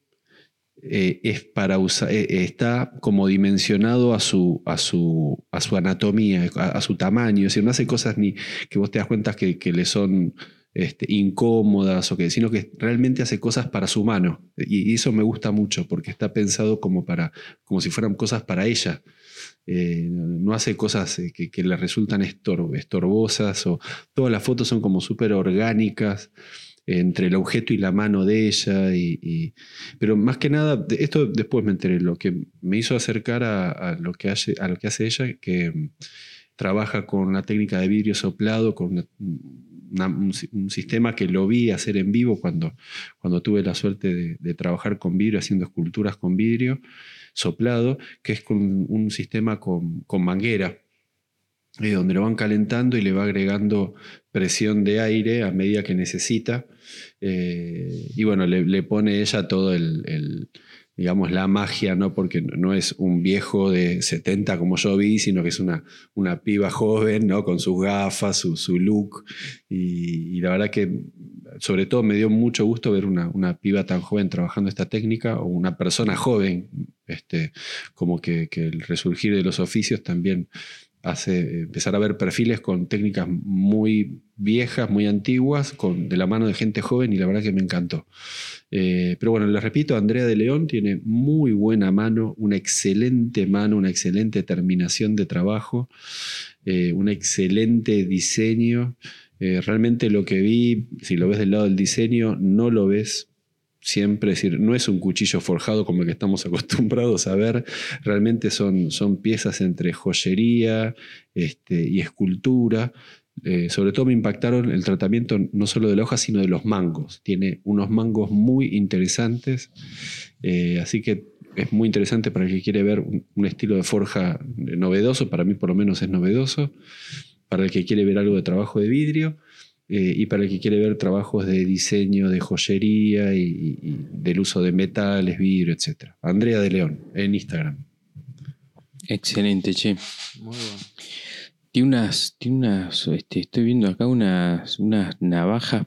eh, es para usar, eh, eh, está como dimensionado a su, a su, a su anatomía, a, su tamaño. Es no hace cosas ni que vos te das cuenta que, le son este, incómodas o que, sino que realmente hace cosas para su mano. Y, eso me gusta mucho porque está pensado como, para, como si fueran cosas para ella. no hace cosas que, le resultan estorbosas o todas las fotos son como súper orgánicas entre el objeto y la mano de ella. Y, pero más que nada, esto después me enteré, lo que me hizo acercar a, lo, que hace, a lo que hace ella, que trabaja con una técnica de vidrio soplado, con un, sistema que lo vi hacer en vivo cuando, cuando tuve la suerte de, trabajar con vidrio, haciendo esculturas con vidrio soplado, que es con un sistema con, manguera, donde lo van calentando y le va agregando presión de aire a medida que necesita. Eh, y bueno, le, pone ella todo el digamos, la magia, ¿no? Porque no es un viejo de 70 como yo vi, sino que es una, una piba joven, ¿no? Con sus gafas, su, look. Y, la verdad que, sobre todo, me dio mucho gusto ver una, una, piba tan joven trabajando esta técnica, o una persona joven, este, como que, que el resurgir de los oficios también hace empezar a ver perfiles con técnicas muy viejas, muy antiguas, de la mano de gente joven y la verdad que me encantó. Eh, pero bueno, les repito, Andrea de León tiene muy buena mano, una excelente mano, una excelente terminación de trabajo, eh, un excelente diseño. Eh, realmente lo que vi, si lo ves del lado del diseño, no lo ves siempre, decir, no es un cuchillo forjado como el que estamos (laughs) acostumbrados a ver, realmente son, son piezas entre joyería este, y escultura. Eh, sobre todo me impactaron el tratamiento no solo de la hoja, sino de los mangos. Tiene unos mangos muy interesantes, eh, así que es muy interesante para el que quiere ver un, estilo de forja novedoso, para mí por lo menos es novedoso, para el que quiere ver algo de trabajo de vidrio. Eh, y para el que quiere ver trabajos de diseño, de joyería y, del uso de metales, vidrio, etc. Andrea de León, en Instagram. Excelente, che. Muy bueno. Tiene unas, tiene unas, este, estoy viendo acá unas, unas navajas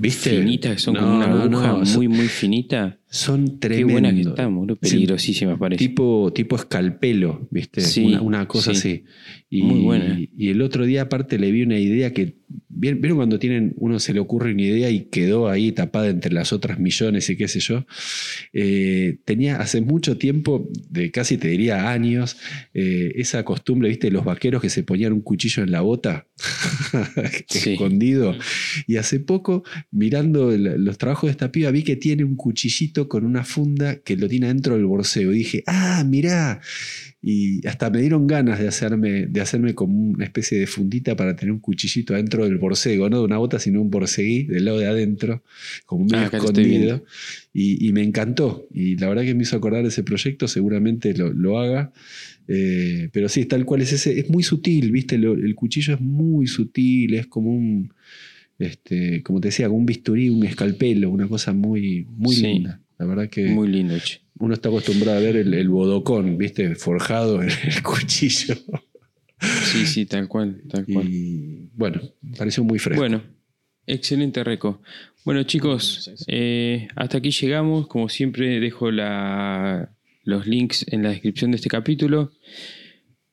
¿Viste? finitas que son como una aguja muy, muy finita. Son tremendas. Qué buenas que están, peligrosísimas parece. Tipo, tipo escalpelo, ¿viste? una, cosa así. Y, muy buena. Y el otro día, aparte, le vi una idea que. ¿Vieron cuando tienen, uno se le ocurre una idea y quedó ahí tapada entre las otras millones y qué sé yo? Eh, tenía hace mucho tiempo, de casi te diría años, eh, esa costumbre, ¿viste? Los vaqueros que se ponían un cuchillo en la bota, (laughs) escondido. Y hace poco, mirando los trabajos de esta piba, vi que tiene un cuchillito con una funda que lo tiene dentro del borseo. Y dije, ah, mirá. Y hasta me dieron ganas de hacerme, de hacerme como una especie de fundita para tener un cuchillito adentro del borsego, no de una bota, sino un borseguí del lado de adentro, como medio ah, escondido. Y, me encantó. Y la verdad que me hizo acordar ese proyecto, seguramente lo, haga. Eh, pero sí, tal cual es ese. Es muy sutil, ¿viste? el cuchillo es muy sutil, es como un. Este, como te decía, como un bisturí, un escalpelo, una cosa muy, muy linda. La verdad que. Muy lindo, Uno está acostumbrado a ver el, bodocón, ¿viste? Forjado en el (laughs) cuchillo. Sí, sí, tal cual, tal cual. Y bueno, pareció muy fresco. Bueno, excelente reco. Bueno, chicos, eh, hasta aquí llegamos. Como siempre, dejo los links en la descripción de este capítulo.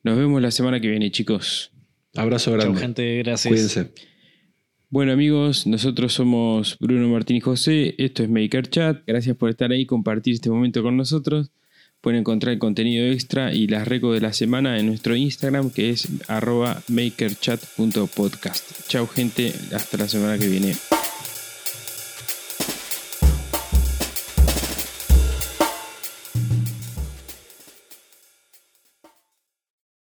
Nos vemos la semana que viene, chicos. Abrazo grande. Chau, gente, gracias. Cuídense. Bueno amigos, nosotros somos Bruno Martín y José, esto es Maker Chat, gracias por estar ahí, compartir este momento con nosotros. Pueden encontrar el contenido extra y las recos de la semana en nuestro Instagram que es arroba makerchat.podcast. Chao gente, hasta la semana que viene.